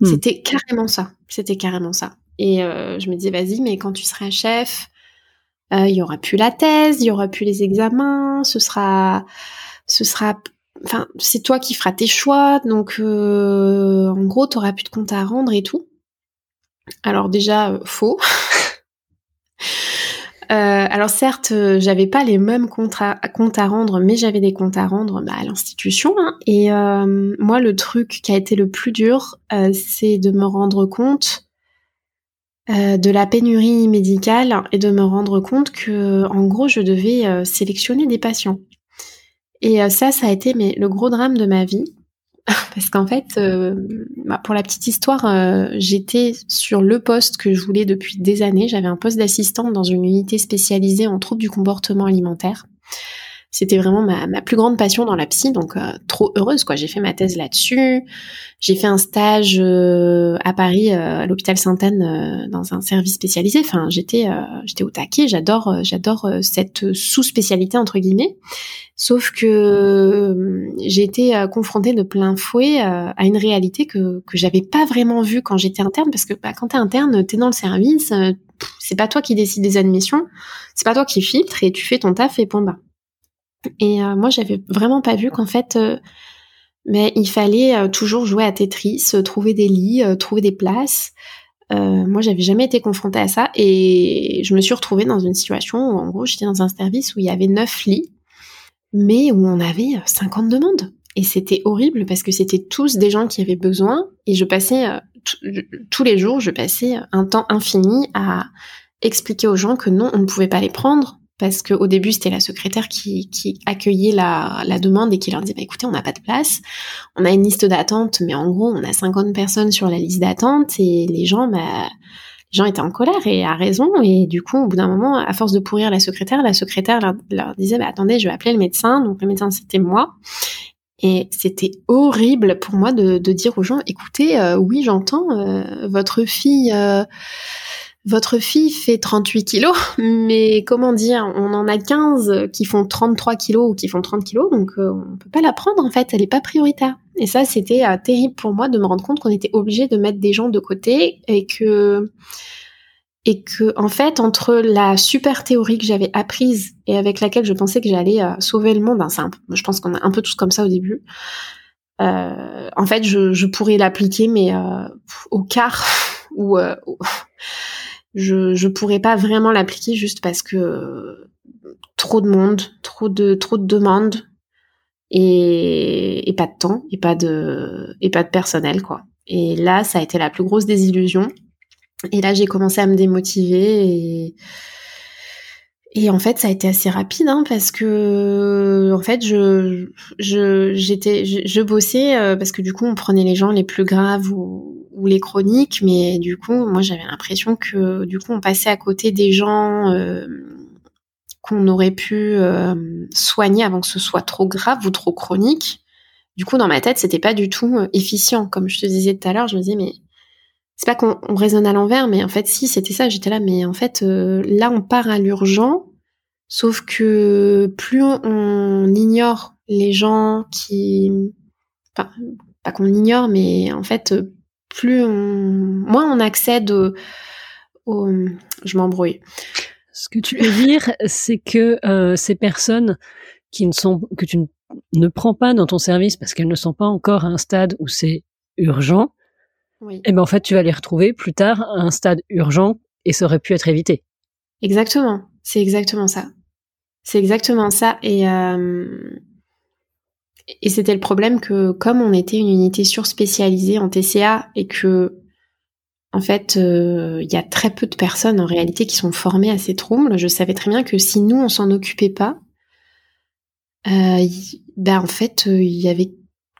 Hmm. C'était carrément ça. C'était carrément ça. Et euh, je me disais, vas-y, mais quand tu seras chef, euh, il y aura plus la thèse, il y aura plus les examens, ce sera, ce sera enfin, c'est toi qui feras tes choix, donc euh, en gros, t'auras plus de compte à rendre et tout. Alors déjà, euh, faux. <laughs> Euh, alors certes, j'avais pas les mêmes comptes à, rendre, mais j'avais des comptes à rendre bah, à l'institution. Hein. et moi, le truc qui a été le plus dur, c'est de me rendre compte de la pénurie médicale et de me rendre compte que, en gros, je devais sélectionner des patients. Et euh, ça, ça a été le gros drame de ma vie. Parce qu'en fait, euh, bah, pour la petite histoire, euh, j'étais sur le poste que je voulais depuis des années. J'avais un poste d'assistante dans une unité spécialisée en troubles du comportement alimentaire. C'était vraiment ma, ma, plus grande passion dans la psy, donc euh, trop heureuse quoi. J'ai fait ma thèse là-dessus. J'ai fait un stage euh, à Paris, euh, à l'hôpital Sainte-Anne, dans un service spécialisé. Enfin, j'étais j'étais au taquet. J'adore j'adore cette sous-spécialité entre guillemets. Sauf que j'ai été confrontée de plein fouet à une réalité que que j'avais pas vraiment vue quand j'étais interne, parce que bah, quand t'es interne, t'es dans le service, c'est pas toi qui décides des admissions, c'est pas toi qui filtre et tu fais ton taf et point bas. Et euh, moi, j'avais vraiment pas vu qu'en fait, euh, mais il fallait euh, toujours jouer à Tetris, trouver des lits, trouver des places. moi, j'avais jamais été confrontée à ça et je me suis retrouvée dans une situation où, en gros, j'étais dans un service où il y avait neuf lits, mais où on avait 50 demandes. Et c'était horrible parce que c'était tous des gens qui avaient besoin et je passais tous les jours, je passais un temps infini à expliquer aux gens que non, on ne pouvait pas les prendre, parce qu'au début c'était la secrétaire qui, qui accueillait la, la, demande et qui leur disait bah, écoutez on n'a pas de place, on a une liste d'attente mais en gros on a 50 personnes sur la liste d'attente et les gens bah, les gens étaient en colère et à raison. Et du coup au bout d'un moment à force de pourrir la secrétaire la secrétaire leur, disait bah attendez je vais appeler le médecin. Donc le médecin c'était moi. Et c'était horrible pour moi de, de, dire aux gens écoutez euh, oui j'entends euh, votre fille euh, votre fille fait 38 kilos, mais comment dire, on en a 15 qui font 33 kilos ou qui font 30 kilos, donc euh, on peut pas la prendre en fait, elle est pas prioritaire. Et ça, c'était euh, terrible pour moi de me rendre compte qu'on était obligé de mettre des gens de côté et que et que en fait entre la super théorie que j'avais apprise et avec laquelle je pensais que j'allais euh, sauver le monde, hein, simple. Je pense qu'on a un peu tous comme ça au début. en fait, je, je pourrais l'appliquer, mais au quart <laughs> ou je je pourrais pas vraiment l'appliquer juste parce que trop de monde, trop de trop de demandes et, et pas de temps et pas de et pas de personnel quoi. Et là, ça a été la plus grosse désillusion. Et là, j'ai commencé à me démotiver et et en fait, ça a été assez rapide hein, parce que en fait, je je j'étais je, je, bossais euh, parce que du coup, on prenait les gens les plus graves ou, ou les chroniques, mais du coup, moi, j'avais l'impression que du coup, on passait à côté des gens euh, qu'on aurait pu euh, soigner avant que ce soit trop grave ou trop chronique. Du coup, dans ma tête, c'était pas du tout efficient, comme je te disais tout à l'heure. Je me disais, mais c'est pas qu'on raisonne à l'envers, mais en fait, si, c'était ça. J'étais là, mais en fait, euh, là, on part à l'urgent, sauf que plus on, ignore les gens qui, enfin, pas qu'on ignore, mais en fait, plus on, moins on accède au, je m'embrouille. Ce que tu veux dire, c'est que euh, ces personnes qui ne sont que tu ne prends pas dans ton service parce qu'elles ne sont pas encore à un stade où c'est urgent, et eh ben en fait tu vas les retrouver plus tard à un stade urgent et ça aurait pu être évité. Exactement, c'est exactement ça. C'est exactement ça et euh, et c'était le problème que comme on était une unité surspécialisée en TCA et que en fait, euh, il y a très peu de personnes en réalité qui sont formées à ces troubles. Je savais très bien que si nous on s'en occupait pas, euh, ben en fait, il y avait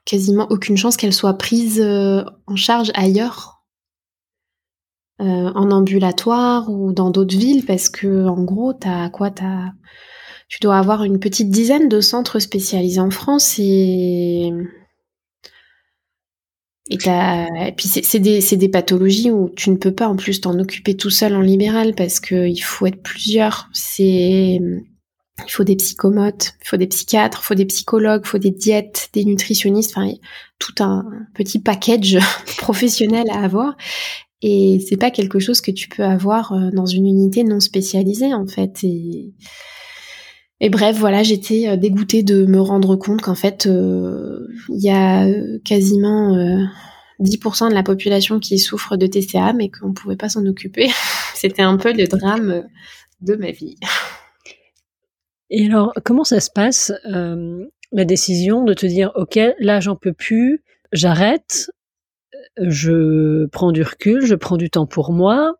quasiment aucune chance qu'elle soit prise euh, en charge ailleurs, euh, en ambulatoire ou dans d'autres villes, parce que en gros, t'as quoi? T'as tu dois avoir une petite dizaine de centres spécialisés en France et et, et puis c'est des, des, pathologies où tu ne peux pas en plus t'en occuper tout seul en libéral parce qu'il faut être plusieurs. C'est il faut des psychomotes, il faut des psychiatres, il faut des psychologues, il faut des diètes, des nutritionnistes, enfin tout un petit package <laughs> professionnel à avoir. Et c'est pas quelque chose que tu peux avoir euh, dans une unité non spécialisée en fait. Et, et bref, voilà, j'étais euh, dégoûtée de me rendre compte qu'en fait, euh, il y a quasiment 10% de la population qui souffre de TCA, mais qu'on pouvait pas s'en occuper. <laughs> C'était un peu le drame de ma vie. Et alors, comment ça se passe, euh, la décision de te dire, OK, là, j'en peux plus, j'arrête, je prends du recul, je prends du temps pour moi.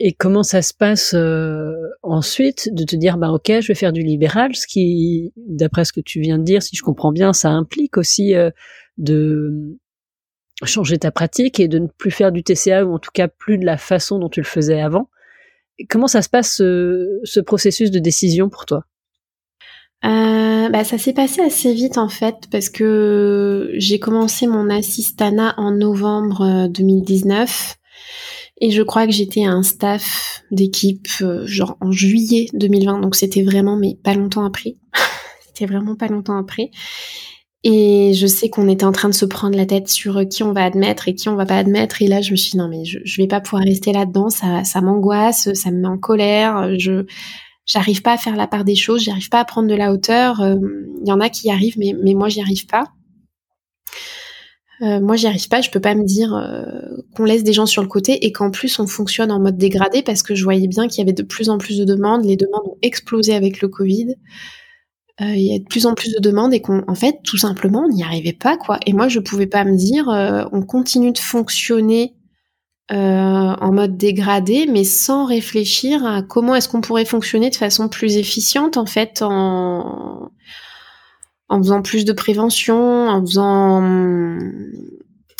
Et comment ça se passe euh, ensuite de te dire, bah ok, je vais faire du libéral, ce qui, d'après ce que tu viens de dire, si je comprends bien, ça implique aussi euh, de changer ta pratique et de ne plus faire du TCA ou en tout cas plus de la façon dont tu le faisais avant. Comment ça se passe ce, processus de décision pour toi? Euh, bah, ça s'est passé assez vite en fait parce que j'ai commencé mon assistana en novembre 2019 euh, et je crois que j'étais un staff d'équipe euh, genre en juillet 2020 donc c'était vraiment mais pas longtemps après. <laughs> C'était vraiment pas longtemps après. Et je sais qu'on était en train de se prendre la tête sur qui on va admettre et qui on va pas admettre. Et là je me suis dit non mais je, je vais pas pouvoir rester là dedans ça ça m'angoisse ça me met en colère. Je j'arrive pas à faire la part des choses, j'arrive pas à prendre de la hauteur. Il euh, y en a qui y arrivent, mais, mais moi j'y arrive pas. Euh, moi, j'y arrive pas. Je peux pas me dire euh, qu'on laisse des gens sur le côté et qu'en plus on fonctionne en mode dégradé parce que je voyais bien qu'il y avait de plus en plus de demandes. Les demandes ont explosé avec le Covid. Il y a de plus en plus de demandes et qu'en fait, tout simplement, on n'y arrivait pas quoi. Et moi, je pouvais pas me dire, on continue de fonctionner euh, en mode dégradé, mais sans réfléchir à comment est-ce qu'on pourrait fonctionner de façon plus efficiente, en fait, en, en faisant plus de prévention, en faisant,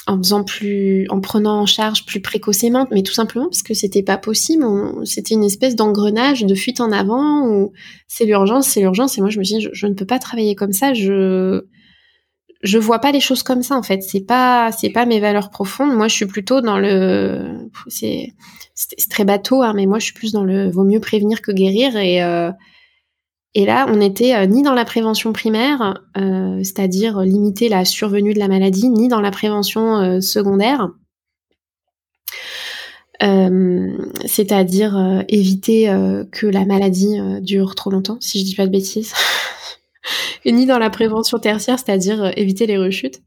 en faisant plus, en prenant en charge plus précocement, mais tout simplement parce que c'était pas possible. C'était une espèce d'engrenage, de fuite en avant où c'est l'urgence, c'est l'urgence. Et moi, je me dis, je, ne peux pas travailler comme ça. Je, je vois pas les choses comme ça en fait. C'est pas c'est pas mes valeurs profondes. Moi, je suis plutôt dans le c'est c'est très bateau, hein, mais moi, je suis plus dans le vaut mieux prévenir que guérir. Et euh, et là, on était euh, ni dans la prévention primaire, euh, c'est-à-dire limiter la survenue de la maladie, ni dans la prévention secondaire. c'est-à-dire éviter que la maladie dure trop longtemps, si je dis pas de bêtises. <laughs> ni dans la prévention tertiaire, c'est-à-dire euh, éviter les rechutes.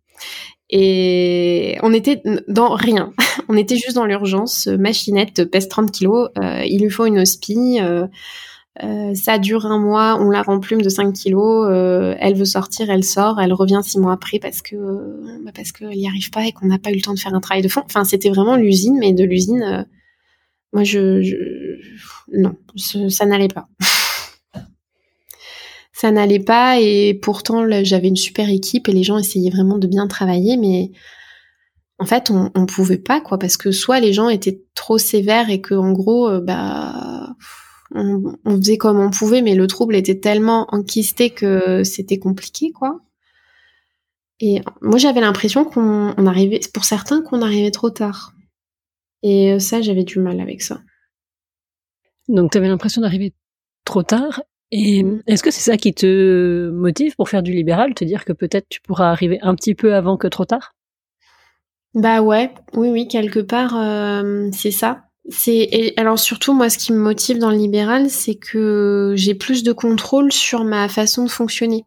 Et on était dans rien. <laughs> on était juste dans l'urgence. Machinette pèse 30 kilos. Euh, il lui faut une hospi. Euh, ça dure un mois. On la remplume de 5 kilos. elle veut sortir, elle sort. Elle revient six mois après parce que bah parce qu'elle n'y arrive pas et qu'on n'a pas eu le temps de faire un travail de fond. Enfin, c'était vraiment l'usine, mais de l'usine. moi, je, je non, ça n'allait pas. <laughs> ça n'allait pas et pourtant j'avais une super équipe et les gens essayaient vraiment de bien travailler mais en fait on, on pouvait pas quoi parce que soit les gens étaient trop sévères et que en gros euh, bah on, faisait comme on pouvait mais le trouble était tellement enquisté que c'était compliqué quoi. Et moi j'avais l'impression qu'on arrivait pour certains qu'on arrivait trop tard. Et ça j'avais du mal avec ça. Donc tu avais l'impression d'arriver trop tard. Et est-ce que c'est ça qui te motive pour faire du libéral, te dire que peut-être tu pourras arriver un petit peu avant que trop tard? Bah ouais, oui, oui, quelque part, euh, c'est ça. C'est alors surtout moi, ce qui me motive dans le libéral, c'est que j'ai plus de contrôle sur ma façon de fonctionner.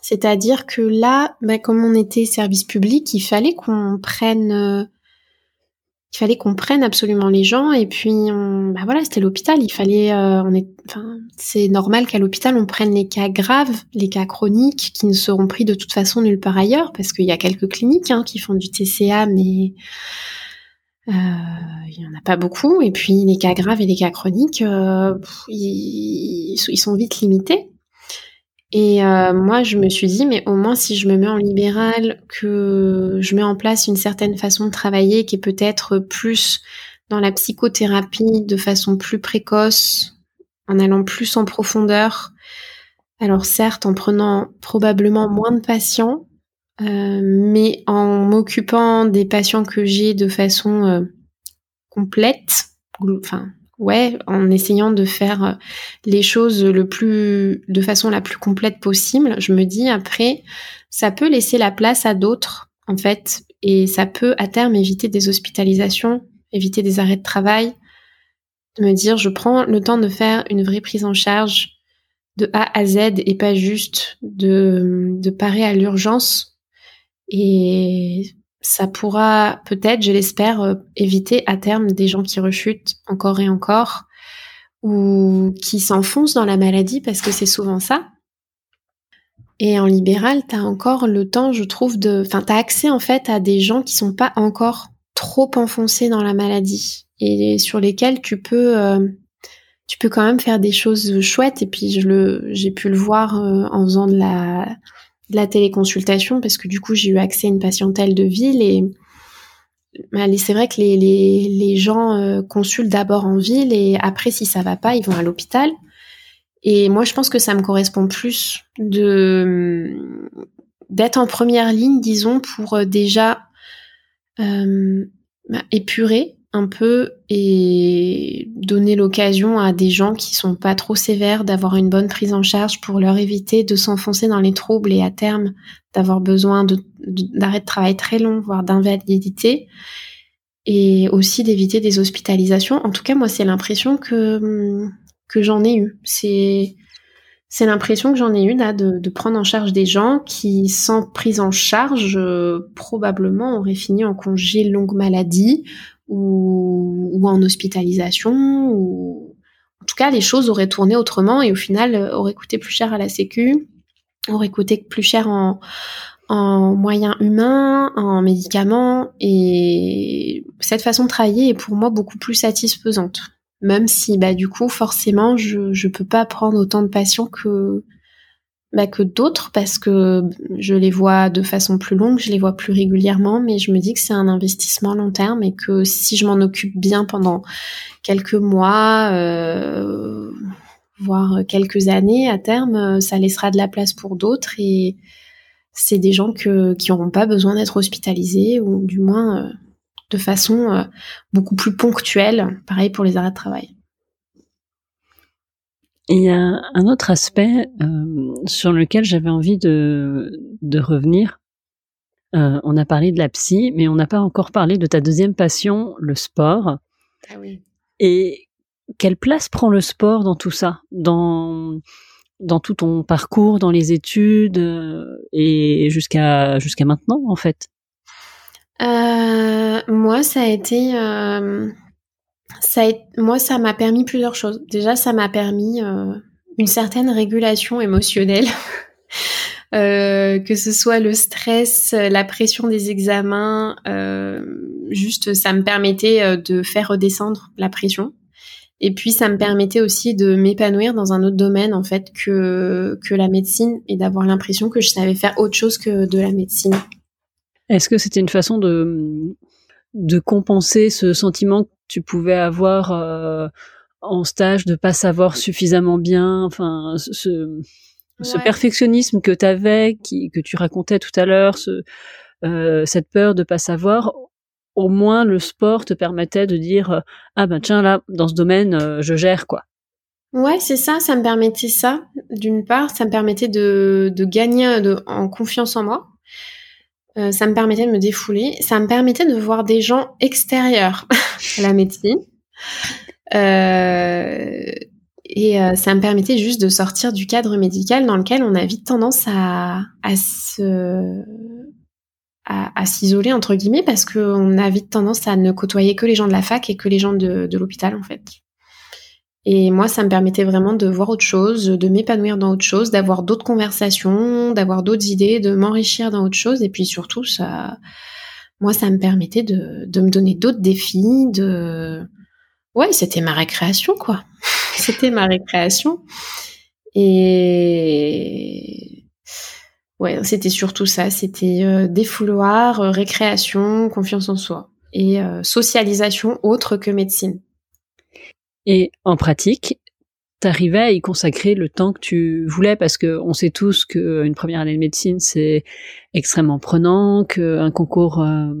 C'est-à-dire que là, bah, comme on était service public, il fallait qu'on prenne euh, il fallait qu'on prenne absolument les gens et puis bah voilà c'était l'hôpital il fallait euh, on est enfin c'est normal qu'à l'hôpital on prenne les cas graves les cas chroniques qui ne seront pris de toute façon nulle part ailleurs parce qu'il y a quelques cliniques hein, qui font du TCA mais il y en a pas beaucoup et puis les cas graves et les cas chroniques euh, ils, ils sont vite limités et euh, moi, je me suis dit, mais au moins si je me mets en libéral, que je mets en place une certaine façon de travailler qui est peut-être plus dans la psychothérapie de façon plus précoce, en allant plus en profondeur. Alors certes, en prenant probablement moins de patients, euh, mais en m'occupant des patients que j'ai de façon euh, complète, enfin ouais, en essayant de faire euh, les choses le plus, de façon la plus complète possible, je me dis après, ça peut laisser la place à d'autres, en fait, et ça peut à terme éviter des hospitalisations, éviter des arrêts de travail, de me dire, je prends le temps de faire une vraie prise en charge de A à Z et pas juste de, de parer à l'urgence. Et ça pourra peut-être, je l'espère, euh, éviter à terme des gens qui rechutent encore et encore ou qui s'enfoncent dans la maladie parce que c'est souvent ça. Et en libéral, tu as encore le temps, je trouve, de... Enfin, tu as accès en fait à des gens qui sont pas encore trop enfoncés dans la maladie et sur lesquels tu peux... Euh, tu peux quand même faire des choses chouettes et puis j'ai pu le voir euh, en faisant de la de la téléconsultation parce que du coup j'ai eu accès à une patientèle de ville et c'est vrai que les, les, gens euh, consultent d'abord en ville et après si ça va pas ils vont à l'hôpital. Et moi, je pense que ça me correspond plus de d'être en première ligne, disons, pour euh, déjà euh, bah, épurer un peu et donner l'occasion à des gens qui sont pas trop sévères d'avoir une bonne prise en charge pour leur éviter de s'enfoncer dans les troubles et à terme d'avoir besoin d'arrêt de, travail très long, voire d'invalidité et aussi d'éviter des hospitalisations. En tout cas, moi, c'est l'impression que, j'en ai eu. C'est, c'est l'impression que j'en ai eu là de, prendre en charge des gens qui, sans prise en charge, euh, probablement auraient fini en congé longue maladie ou, ou en hospitalisation ou en tout cas les choses auraient tourné autrement et au final euh, auraient coûté plus cher à la sécu, auraient coûté plus cher en, en moyens humains, en médicaments et cette façon de travailler est pour moi beaucoup plus satisfaisante. Même si bah du coup forcément je je peux pas prendre autant de patients que bah, que d'autres parce que je les vois de façon plus longue, je les vois plus régulièrement, mais je me dis que c'est un investissement à long terme et que si je m'en occupe bien pendant quelques mois, euh, voire quelques années à terme, ça laissera de la place pour d'autres et c'est des gens que, qui n'auront pas besoin d'être hospitalisés ou du moins euh, de façon euh, beaucoup plus ponctuelle. Pareil pour les arrêts de travail. Il y a un autre aspect euh, sur lequel j'avais envie de, de revenir. Euh, on a parlé de la psy, mais on n'a pas encore parlé de ta deuxième passion, le sport. Ah oui. Et quelle place prend le sport dans tout ça, dans dans tout ton parcours, dans les études et jusqu'à jusqu'à maintenant en fait? Euh, moi, ça a été euh, ça moi, ça m'a permis plusieurs choses. Déjà, ça m'a permis euh, une certaine régulation émotionnelle. <laughs> Euh, que ce soit le stress, la pression des examens, juste ça me permettait de faire redescendre la pression. Et puis ça me permettait aussi de m'épanouir dans un autre domaine en fait que que la médecine et d'avoir l'impression que je savais faire autre chose que de la médecine. Est-ce que c'était une façon de de compenser ce sentiment que tu pouvais avoir euh, en stage de pas savoir suffisamment bien, enfin ce, ce perfectionnisme que tu avais, qui, que tu racontais tout à l'heure, ce, euh, cette peur de pas savoir, au moins le sport te permettait de dire euh, ah ben tiens là dans ce domaine euh, je gère quoi. Ouais, c'est ça, ça me permettait ça. D'une part, ça me permettait de, de gagner de, en confiance en moi. Euh, ça me permettait de me défouler. Ça me permettait de voir des gens extérieurs <laughs> à la médecine. Euh, et euh, ça me permettait juste de sortir du cadre médical dans lequel on a vite tendance à, à se à, à s'isoler entre guillemets parce qu'on a vite tendance à ne côtoyer que les gens de la fac et que les gens de, de l'hôpital en fait. Et moi, ça me permettait vraiment de voir autre chose, de m'épanouir dans autre chose, d'avoir d'autres conversations, d'avoir d'autres idées, de m'enrichir dans autre chose. Et puis surtout, ça, moi, ça me permettait de, de me donner d'autres défis, de, ouais, c'était ma récréation, quoi. <laughs> c'était ma récréation. Et, ouais, c'était surtout ça. C'était euh, défouloir, euh, récréation, confiance en soi et euh, socialisation autre que médecine. Et en pratique, t'arrivais à y consacrer le temps que tu voulais parce que on sait tous qu'une première année de médecine c'est extrêmement prenant, qu'un concours euh,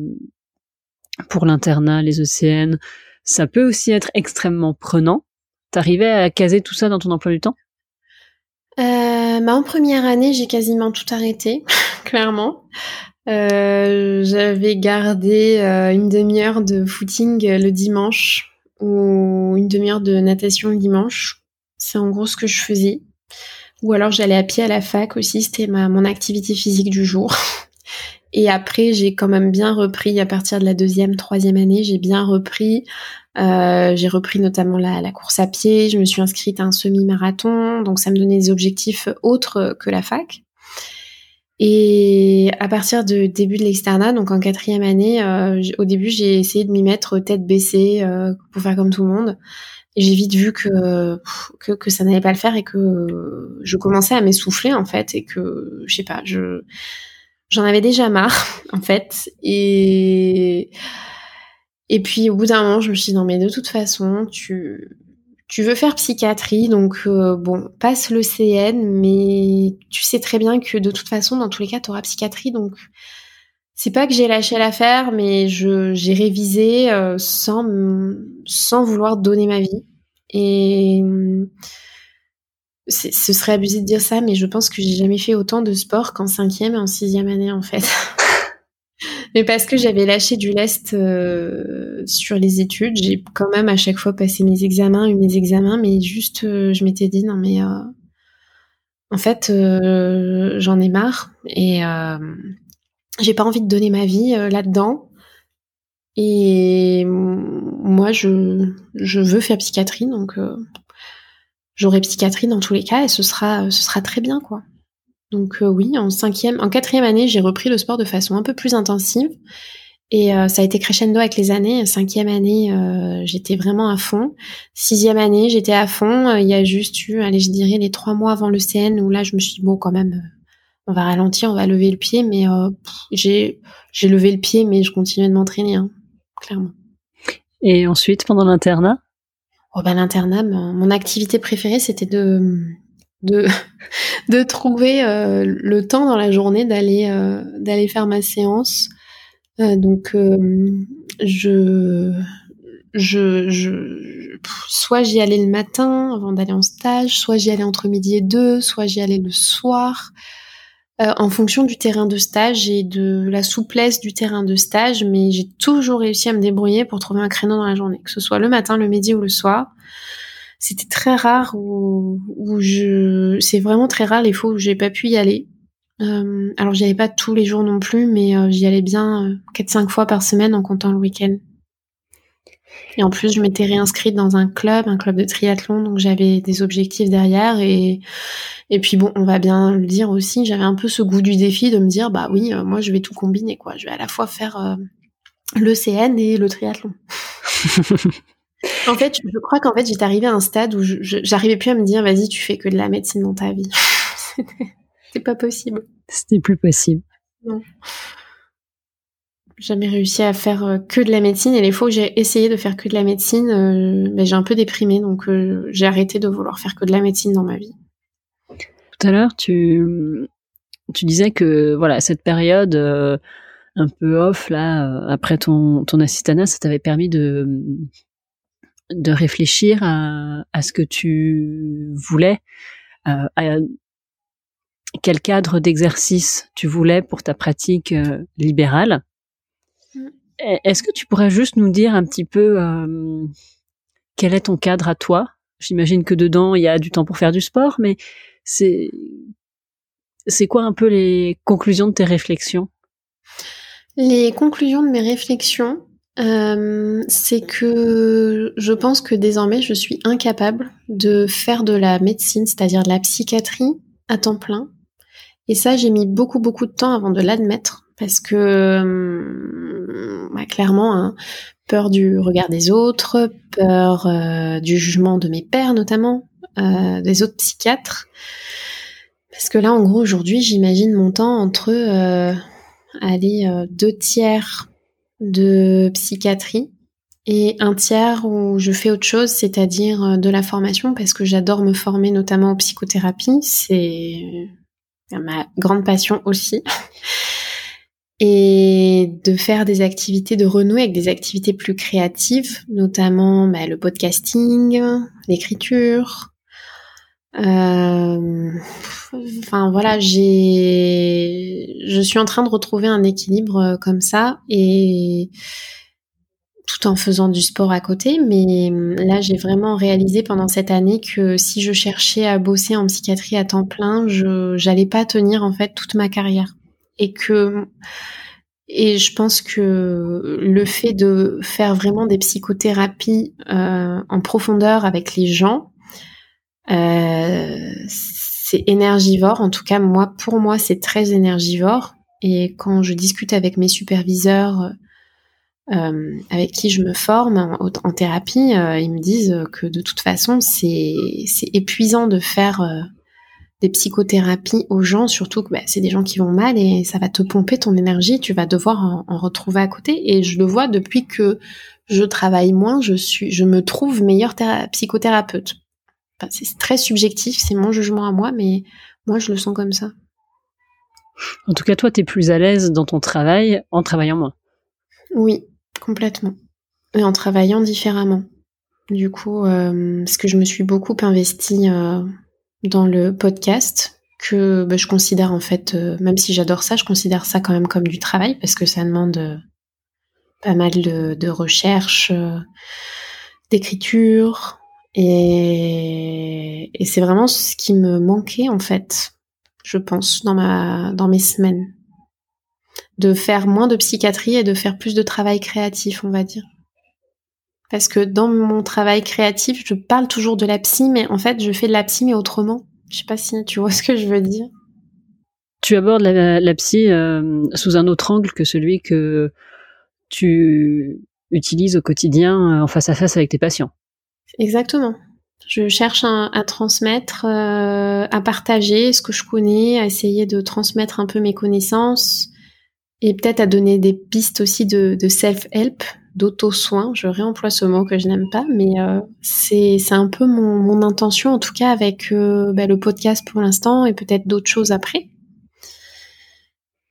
pour l'internat, les ECN, ça peut aussi être extrêmement prenant. T'arrivais à caser tout ça dans ton emploi du temps? Euh, bah en première année, j'ai quasiment tout arrêté, <laughs> clairement. Euh, J'avais gardé euh, une demi-heure de footing le dimanche une demi-heure de natation le dimanche. C'est en gros ce que je faisais. Ou alors j'allais à pied à la fac aussi, c'était ma mon activité physique du jour. <laughs> Et après, j'ai quand même bien repris à partir de la deuxième, troisième année, j'ai bien repris. Euh, j'ai repris notamment la, la, course à pied. Je me suis inscrite à un semi-marathon, donc ça me donnait des objectifs autres que la fac. Et à partir du début de l'externat, donc en quatrième année, euh, au début j'ai essayé de m'y mettre tête baissée euh, pour faire comme tout le monde. Et j'ai vite vu que, que, que ça n'allait pas le faire et que je commençais à m'essouffler en fait et que je sais pas, je j'en avais déjà marre <laughs> en fait. Et et puis au bout d'un moment, je me suis dit non mais de toute façon, tu tu veux faire psychiatrie, donc euh, bon, passe le CN, mais tu sais très bien que de toute façon, dans tous les cas, tu auras psychiatrie, donc c'est pas que j'ai lâché l'affaire, mais j'ai révisé euh, sans sans vouloir donner ma vie. Et ce serait abusé de dire ça, mais je pense que j'ai jamais fait autant de sport qu'en cinquième et en sixième année en fait. <laughs> mais parce que j'avais lâché du lest euh, sur les études, j'ai quand même à chaque fois passé mes examens, eu mes examens, mais juste euh, je m'étais dit non mais en fait j'en ai marre et j'ai pas envie de donner ma vie euh, là-dedans. Et moi, je, je veux faire psychiatrie, donc euh, j'aurai psychiatrie dans tous les cas et ce sera, ce sera très bien, quoi. Donc euh, oui, en cinquième, en quatrième année, j'ai repris le sport de façon un peu plus intensive et ça a été crescendo avec les années. Cinquième année, j'étais vraiment à fond. Sixième année, j'étais à fond. Il y a juste eu, allez, je dirais les trois mois avant le CN où là, je me suis dit bon, quand même, on va ralentir, on va lever le pied, mais euh, j'ai j'ai levé le pied, mais je continuais de m'entraîner, hein, clairement. Et ensuite, pendant l'internat? Oh ben l'internat, mon activité préférée, c'était de <laughs> de trouver euh, le temps dans la journée d'aller euh, faire ma séance. donc je je, je soit j'y allais le matin avant d'aller en stage, soit j'y allais entre midi et deux, soit j'y allais le soir. Euh, en fonction du terrain de stage et de la souplesse du terrain de stage, mais j'ai toujours réussi à me débrouiller pour trouver un créneau dans la journée, que ce soit le matin, le midi ou le soir. C'était très rare où, où je, c'est vraiment très rare les fois où j'ai pas pu y aller. Euh, alors j'y allais pas tous les jours non plus, mais euh, j'y allais bien 4-5 fois par semaine en comptant le week-end. Et en plus, je m'étais réinscrite dans un club, un club de triathlon, donc j'avais des objectifs derrière. Et, et puis bon, on va bien le dire aussi, j'avais un peu ce goût du défi de me dire, bah oui, euh, moi je vais tout combiner, quoi. Je vais à la fois faire euh, le CN et le triathlon. <laughs> en fait, je crois qu'en fait, j'étais arrivée à un stade où j'arrivais plus à me dire, vas-y, tu fais que de la médecine dans ta vie. <laughs> C'était pas possible. C'était plus possible. Non jamais réussi à faire euh, que de la médecine et les fois où j'ai essayé de faire que de la médecine, euh, ben, j'ai un peu déprimé donc euh, j'ai arrêté de vouloir faire que de la médecine dans ma vie. Tout à l'heure, tu tu disais que voilà cette période un peu off là après ton ton assistanat, ça t'avait permis de de réfléchir à, à ce que tu voulais, à quel cadre d'exercice tu voulais pour ta pratique libérale. Eh, est-ce que tu pourrais juste nous dire un petit peu euh, quel est ton cadre à toi? J'imagine que dedans il y a du temps pour faire du sport, mais c'est c'est quoi un peu les conclusions de tes réflexions? Les conclusions de mes réflexions, euh, c'est que je pense que désormais je suis incapable de faire de la médecine, c'est-à-dire de la psychiatrie, à temps plein. Et ça, j'ai mis beaucoup beaucoup de temps avant de l'admettre parce que hum, bah, clairement hein, peur du regard des autres, peur euh, du jugement de mes pères notamment, euh, des autres psychiatres. Parce que là, en gros, aujourd'hui, j'imagine mon temps entre euh, aller euh, deux tiers de psychiatrie et un tiers où je fais autre chose, c'est-à-dire de la formation, parce que j'adore me former notamment en psychothérapie. C'est ma grande passion aussi <laughs> et de faire des activités, de renouer avec des activités plus créatives, notamment bah, le podcasting, l'écriture. Euh, enfin voilà, j'ai, je suis en train de retrouver un équilibre euh, comme ça et tout en faisant du sport à côté. Mais là, j'ai vraiment réalisé pendant cette année que si je cherchais à bosser en psychiatrie à temps plein, je j'allais pas tenir en fait toute ma carrière et que et je pense que le fait de faire vraiment des psychothérapies euh, en profondeur avec les gens, euh, c'est énergivore. En tout cas, moi, pour moi, c'est très énergivore. Et quand je discute avec mes superviseurs, euh, avec qui je me forme en, en thérapie, euh, ils me disent que de toute façon, c'est épuisant de faire des psychothérapies aux gens, surtout que bah, c'est des gens qui vont mal et ça va te pomper ton énergie, tu vas devoir en, retrouver à côté. Et je le vois depuis que je travaille moins, je suis, je me trouve meilleure psychothérapeute. C'est très subjectif, c'est mon jugement à moi, mais moi je le sens comme ça. En tout cas, toi, tu es plus à l'aise dans ton travail en travaillant moins. Oui, complètement. Et en travaillant différemment. Du coup, euh, parce que je me suis beaucoup investie euh, dans le podcast, que bah, je considère en fait, euh, même si j'adore ça, je considère ça quand même comme du travail, parce que ça demande pas mal de, de recherche, d'écriture, et, c'est vraiment ce qui me manquait en fait, je pense, dans, ma, dans mes semaines. De faire moins de psychiatrie et de faire plus de travail créatif, on va dire. Parce que dans mon travail créatif, je parle toujours de la psy, mais en fait, je fais de la psy, mais autrement. Je sais pas si tu vois <laughs> ce que je veux dire. Tu abordes la, psy euh, sous un autre angle que celui que tu utilises au quotidien euh, en face à face avec tes patients. Exactement. Je cherche à, transmettre, euh, à partager ce que je connais, à essayer de transmettre un peu mes connaissances et peut-être à donner des pistes aussi de self-help, d'auto-soin. Je réemploie ce mot que je n'aime pas, mais euh, c'est un peu mon, intention, en tout cas, avec euh, bah, le podcast pour l'instant et peut-être d'autres choses après.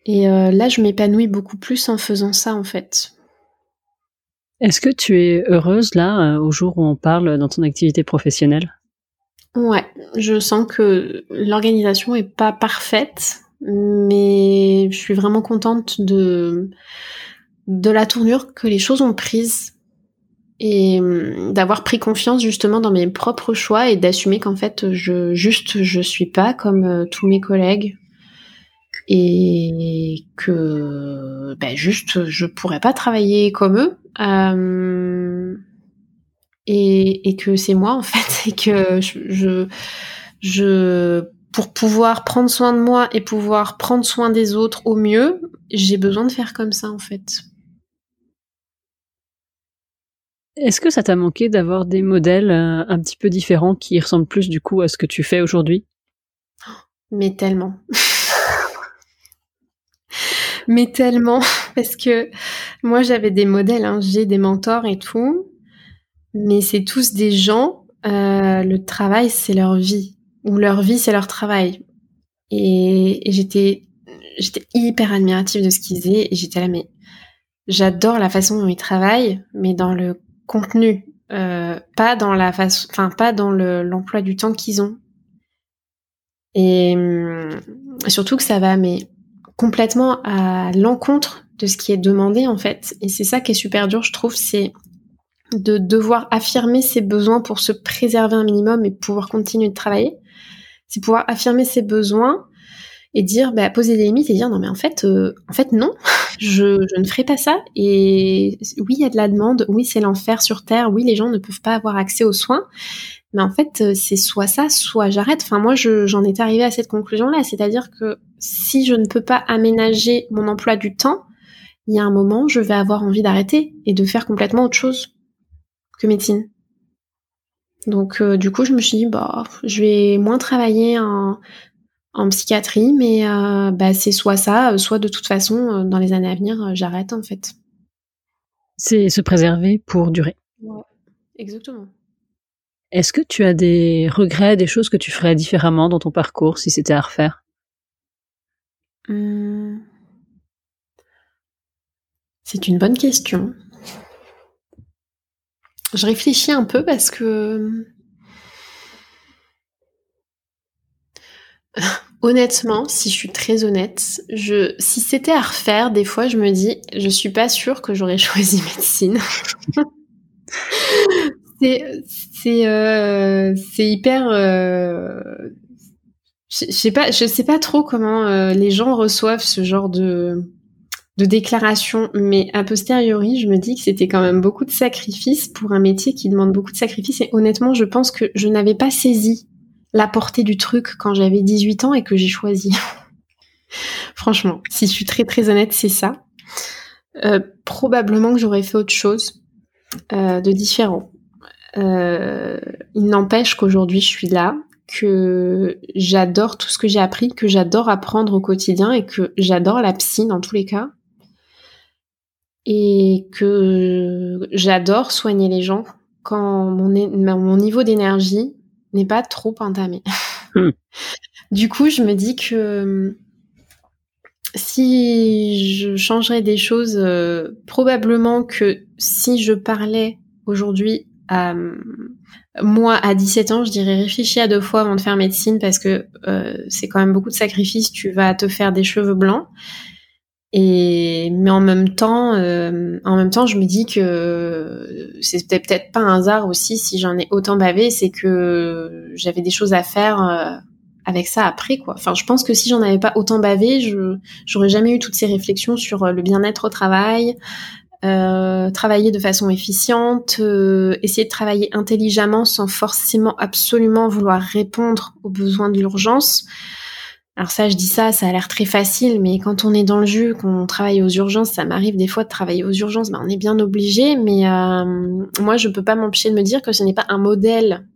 Et euh, là, je m'épanouis beaucoup plus en faisant ça, en fait. Est-ce que tu es heureuse, là, au jour où on parle dans ton activité professionnelle? Ouais, je sens que l'organisation est pas parfaite, mais je suis vraiment contente de de la tournure que les choses ont prise et hum, d'avoir pris confiance justement dans mes propres choix et d'assumer qu'en fait je juste je suis pas comme euh, tous mes collègues et que ben, juste je pourrais pas travailler comme eux. Euh, et, et, que c'est moi en <laughs> fait et que je, je pour pouvoir prendre soin de moi et pouvoir prendre soin des autres au mieux j'ai besoin de faire comme ça en fait. Est-ce que ça t'a manqué d'avoir des modèles euh, un petit peu différents qui ressemblent plus du coup à ce que tu fais aujourd'hui? Mais tellement. <laughs> Mais tellement, <laughs> parce que moi j'avais des modèles, hein. j'ai des mentors et tout, mais c'est tous des gens, euh, le travail c'est leur vie, ou leur vie c'est leur travail. Et, et j'étais, j'étais hyper admirative de ce qu'ils faisaient, et j'étais là, mais j'adore la façon dont ils travaillent, mais dans le contenu, euh, pas dans la façon, enfin pas dans l'emploi du temps qu'ils ont. Et hum, surtout que ça va mais complètement à l'encontre de ce qui est demandé en fait. Et c'est ça qui est super dur, je trouve, c'est de devoir affirmer ses besoins pour se préserver un minimum et pouvoir continuer de travailler. C'est pouvoir affirmer ses besoins et dire bah, poser des limites et dire non mais en fait euh, en fait non <laughs> je, je, ne ferai pas ça. Et oui il y a de la demande. Oui c'est l'enfer sur terre. Oui les gens ne peuvent pas avoir accès aux soins. Mais en fait euh, c'est soit ça soit j'arrête. Enfin moi j'en étais arrivée à cette conclusion là c'est-à-dire que si je ne peux pas aménager mon emploi du temps il y a un moment je vais avoir envie d'arrêter et de faire complètement autre chose que médecine donc euh, du coup, je me suis dit bah je vais moins travailler en, en psychiatrie, mais euh, bah, c'est soit ça, soit de toute façon, euh, dans les années à venir, euh, j'arrête en fait. C'est se préserver pour durer. Ouais, exactement. Est-ce que tu as des regrets, des choses que tu ferais différemment dans ton parcours si c'était à refaire? Hum. C'est une bonne question. Je réfléchis un peu parce que <laughs> Honnêtement, si je suis très honnête, si c'était à refaire, des fois, je me dis, je suis pas sûre que j'aurais <laughs> choisi médecine. <laughs> euh, c'est hyper. Euh, je sais pas, je sais pas trop comment euh, les gens reçoivent ce genre de de déclaration, mais a posteriori, je me dis que c'était quand même beaucoup de sacrifices pour un métier qui demande beaucoup de sacrifices. Et honnêtement, je pense que je n'avais pas saisi la portée du truc quand j'avais 18 ans et que j'ai choisi. <laughs> Franchement, si je suis très très honnête, c'est ça. Euh, probablement que j'aurais fait autre chose euh, de différent. Euh, il n'empêche qu'aujourd'hui je suis là que j'adore tout ce que j'ai appris, que j'adore apprendre au quotidien et que j'adore la psy dans tous les cas. Et que j'adore soigner les gens quand mon, mon niveau d'énergie n'est pas trop entamé. Hmm. <laughs> Du coup, je me dis que si je changerais des choses, euh, probablement que si je parlais aujourd'hui à moi à 17 ans, je dirais réfléchis à deux fois avant de faire médecine parce que euh, c'est quand même beaucoup de sacrifices. Tu vas te faire des cheveux blancs. Et mais en même temps, euh, en même temps, je me dis que c'est peut-être pas un hasard aussi si j'en ai autant bavé, c'est que j'avais des choses à faire avec ça après quoi. Enfin, je pense que si j'en avais pas autant bavé, je j'aurais jamais eu toutes ces réflexions sur euh, le bien-être au travail, euh, travailler de façon efficiente, euh, essayer de travailler intelligemment sans forcément absolument vouloir répondre aux besoins de l'urgence. Alors ça, je dis ça, ça a l'air très facile, mais quand on est dans le jus, qu'on travaille aux urgences, ça m'arrive des fois de travailler aux urgences, ben on est bien obligé, mais euh, moi je peux pas m'empêcher de me dire que ce n'est pas un modèle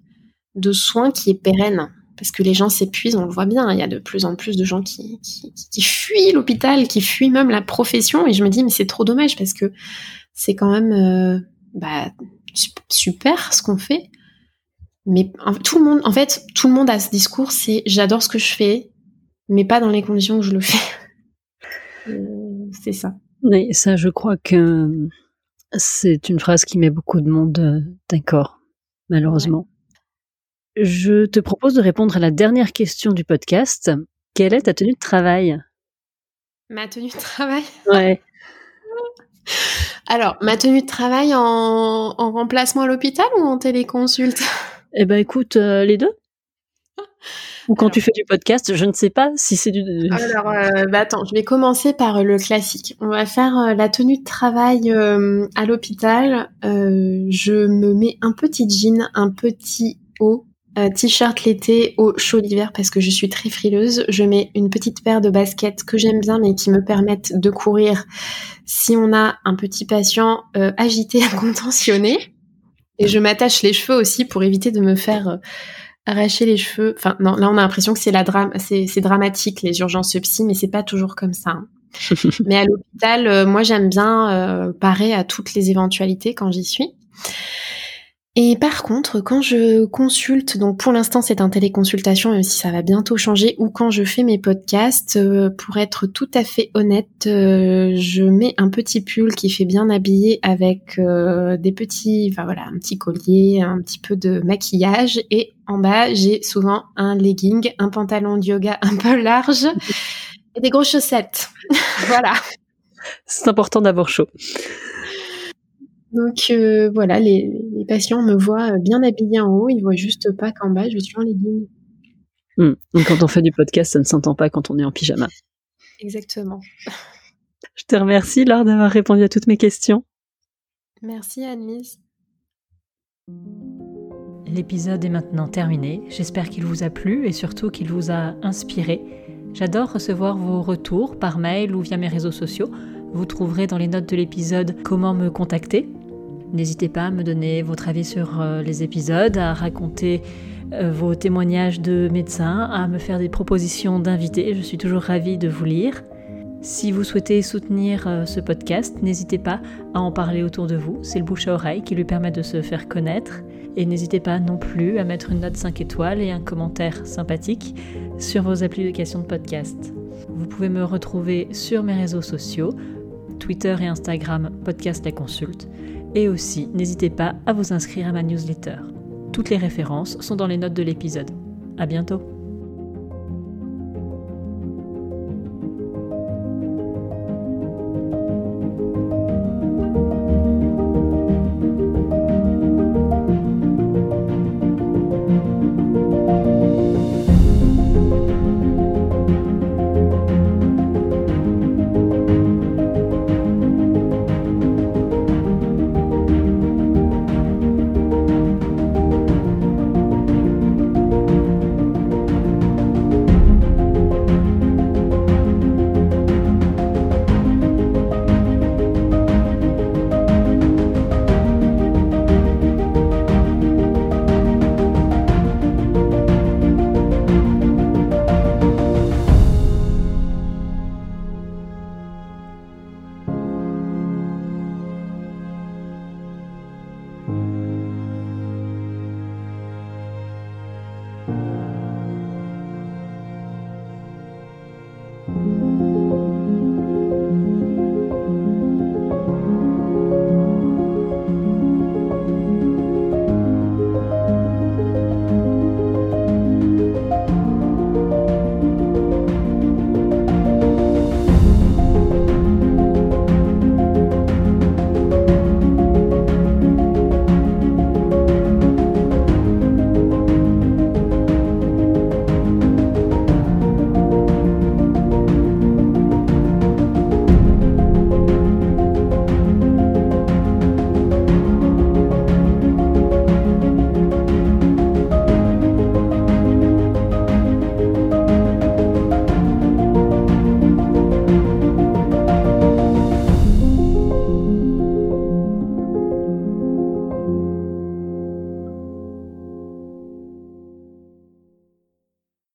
de soins qui est pérenne parce que les gens s'épuisent, on le voit bien. Il y a de plus en plus de gens qui, qui, fuient l'hôpital, qui fuient même la profession. Et je me dis, mais c'est trop dommage parce que c'est quand même euh, bah, super ce qu'on fait. Mais tout le monde, en fait, tout le monde a ce discours, c'est j'adore ce que je fais, mais pas dans les conditions que je le fais. <laughs> Euh, c'est ça. Mais ça, je crois que c'est une phrase qui met beaucoup de monde euh, d'accord, malheureusement. Je te propose de répondre à la dernière question du podcast. Quelle est ta tenue de travail? Ma tenue de travail? <laughs> Ouais. Alors, ma tenue de travail en, remplacement à l'hôpital ou en téléconsulte? Eh ben écoute, euh, les deux. Ou quand tu fais du podcast, je ne sais pas si c'est du. Alors, euh, bah attends, je vais commencer par le classique. On va faire euh, la tenue de travail à l'hôpital. je me mets un petit jean, un petit haut, euh, t-shirt l'été au chaud l'hiver parce que je suis très frileuse. Je mets une petite paire de baskets que j'aime bien mais qui me permettent de courir si on a un petit patient euh, agité <laughs> à contentionner. Et je m'attache les cheveux aussi pour éviter de me faire euh, arracher les cheveux. Enfin non, là on a l'impression que c'est la drame, c'est, dramatique les urgences psy, mais c'est pas toujours comme ça. Hein. <laughs> mais à l'hôpital, moi j'aime bien parer à toutes les éventualités quand j'y suis. Et par contre, quand je consulte, donc pour l'instant c'est un téléconsultation, même si ça va bientôt changer, ou quand je fais mes podcasts, euh, pour être tout à fait honnête, euh, je mets un petit pull qui fait bien habillé avec euh, des petits, enfin voilà, un petit collier, un petit peu de maquillage, et en bas j'ai souvent un legging, un pantalon de yoga un peu large et des grosses chaussettes. <laughs> voilà. C'est important d'avoir chaud. Donc euh, voilà, les, patients me voient bien habillée en haut, ils voient juste pas qu'en bas, je suis en legging. Hmm. Donc quand on fait du podcast, ça ne s'entend pas quand on est en pyjama. Exactement. Je te remercie, Laure, d'avoir répondu à toutes mes questions. Merci, Annelise. L'épisode est maintenant terminé. J'espère qu'il vous a plu et surtout qu'il vous a inspiré. J'adore recevoir vos retours par mail ou via mes réseaux sociaux. Vous trouverez dans les notes de l'épisode comment me contacter. N'hésitez pas à me donner votre avis sur euh, les épisodes, à raconter euh, vos témoignages de médecins, à me faire des propositions d'invités. Je suis toujours ravie de vous lire. Si vous souhaitez soutenir euh, ce podcast, n'hésitez pas à en parler autour de vous. C'est le bouche à oreille qui lui permet de se faire connaître. Et n'hésitez pas non plus à mettre une note 5 étoiles et un commentaire sympathique sur vos applications de podcast. Vous pouvez me retrouver sur mes réseaux sociaux, Twitter et Instagram Podcast La Consulte. Et aussi, n'hésitez pas à vous inscrire à ma newsletter. Toutes les références sont dans les notes de l'épisode. À bientôt!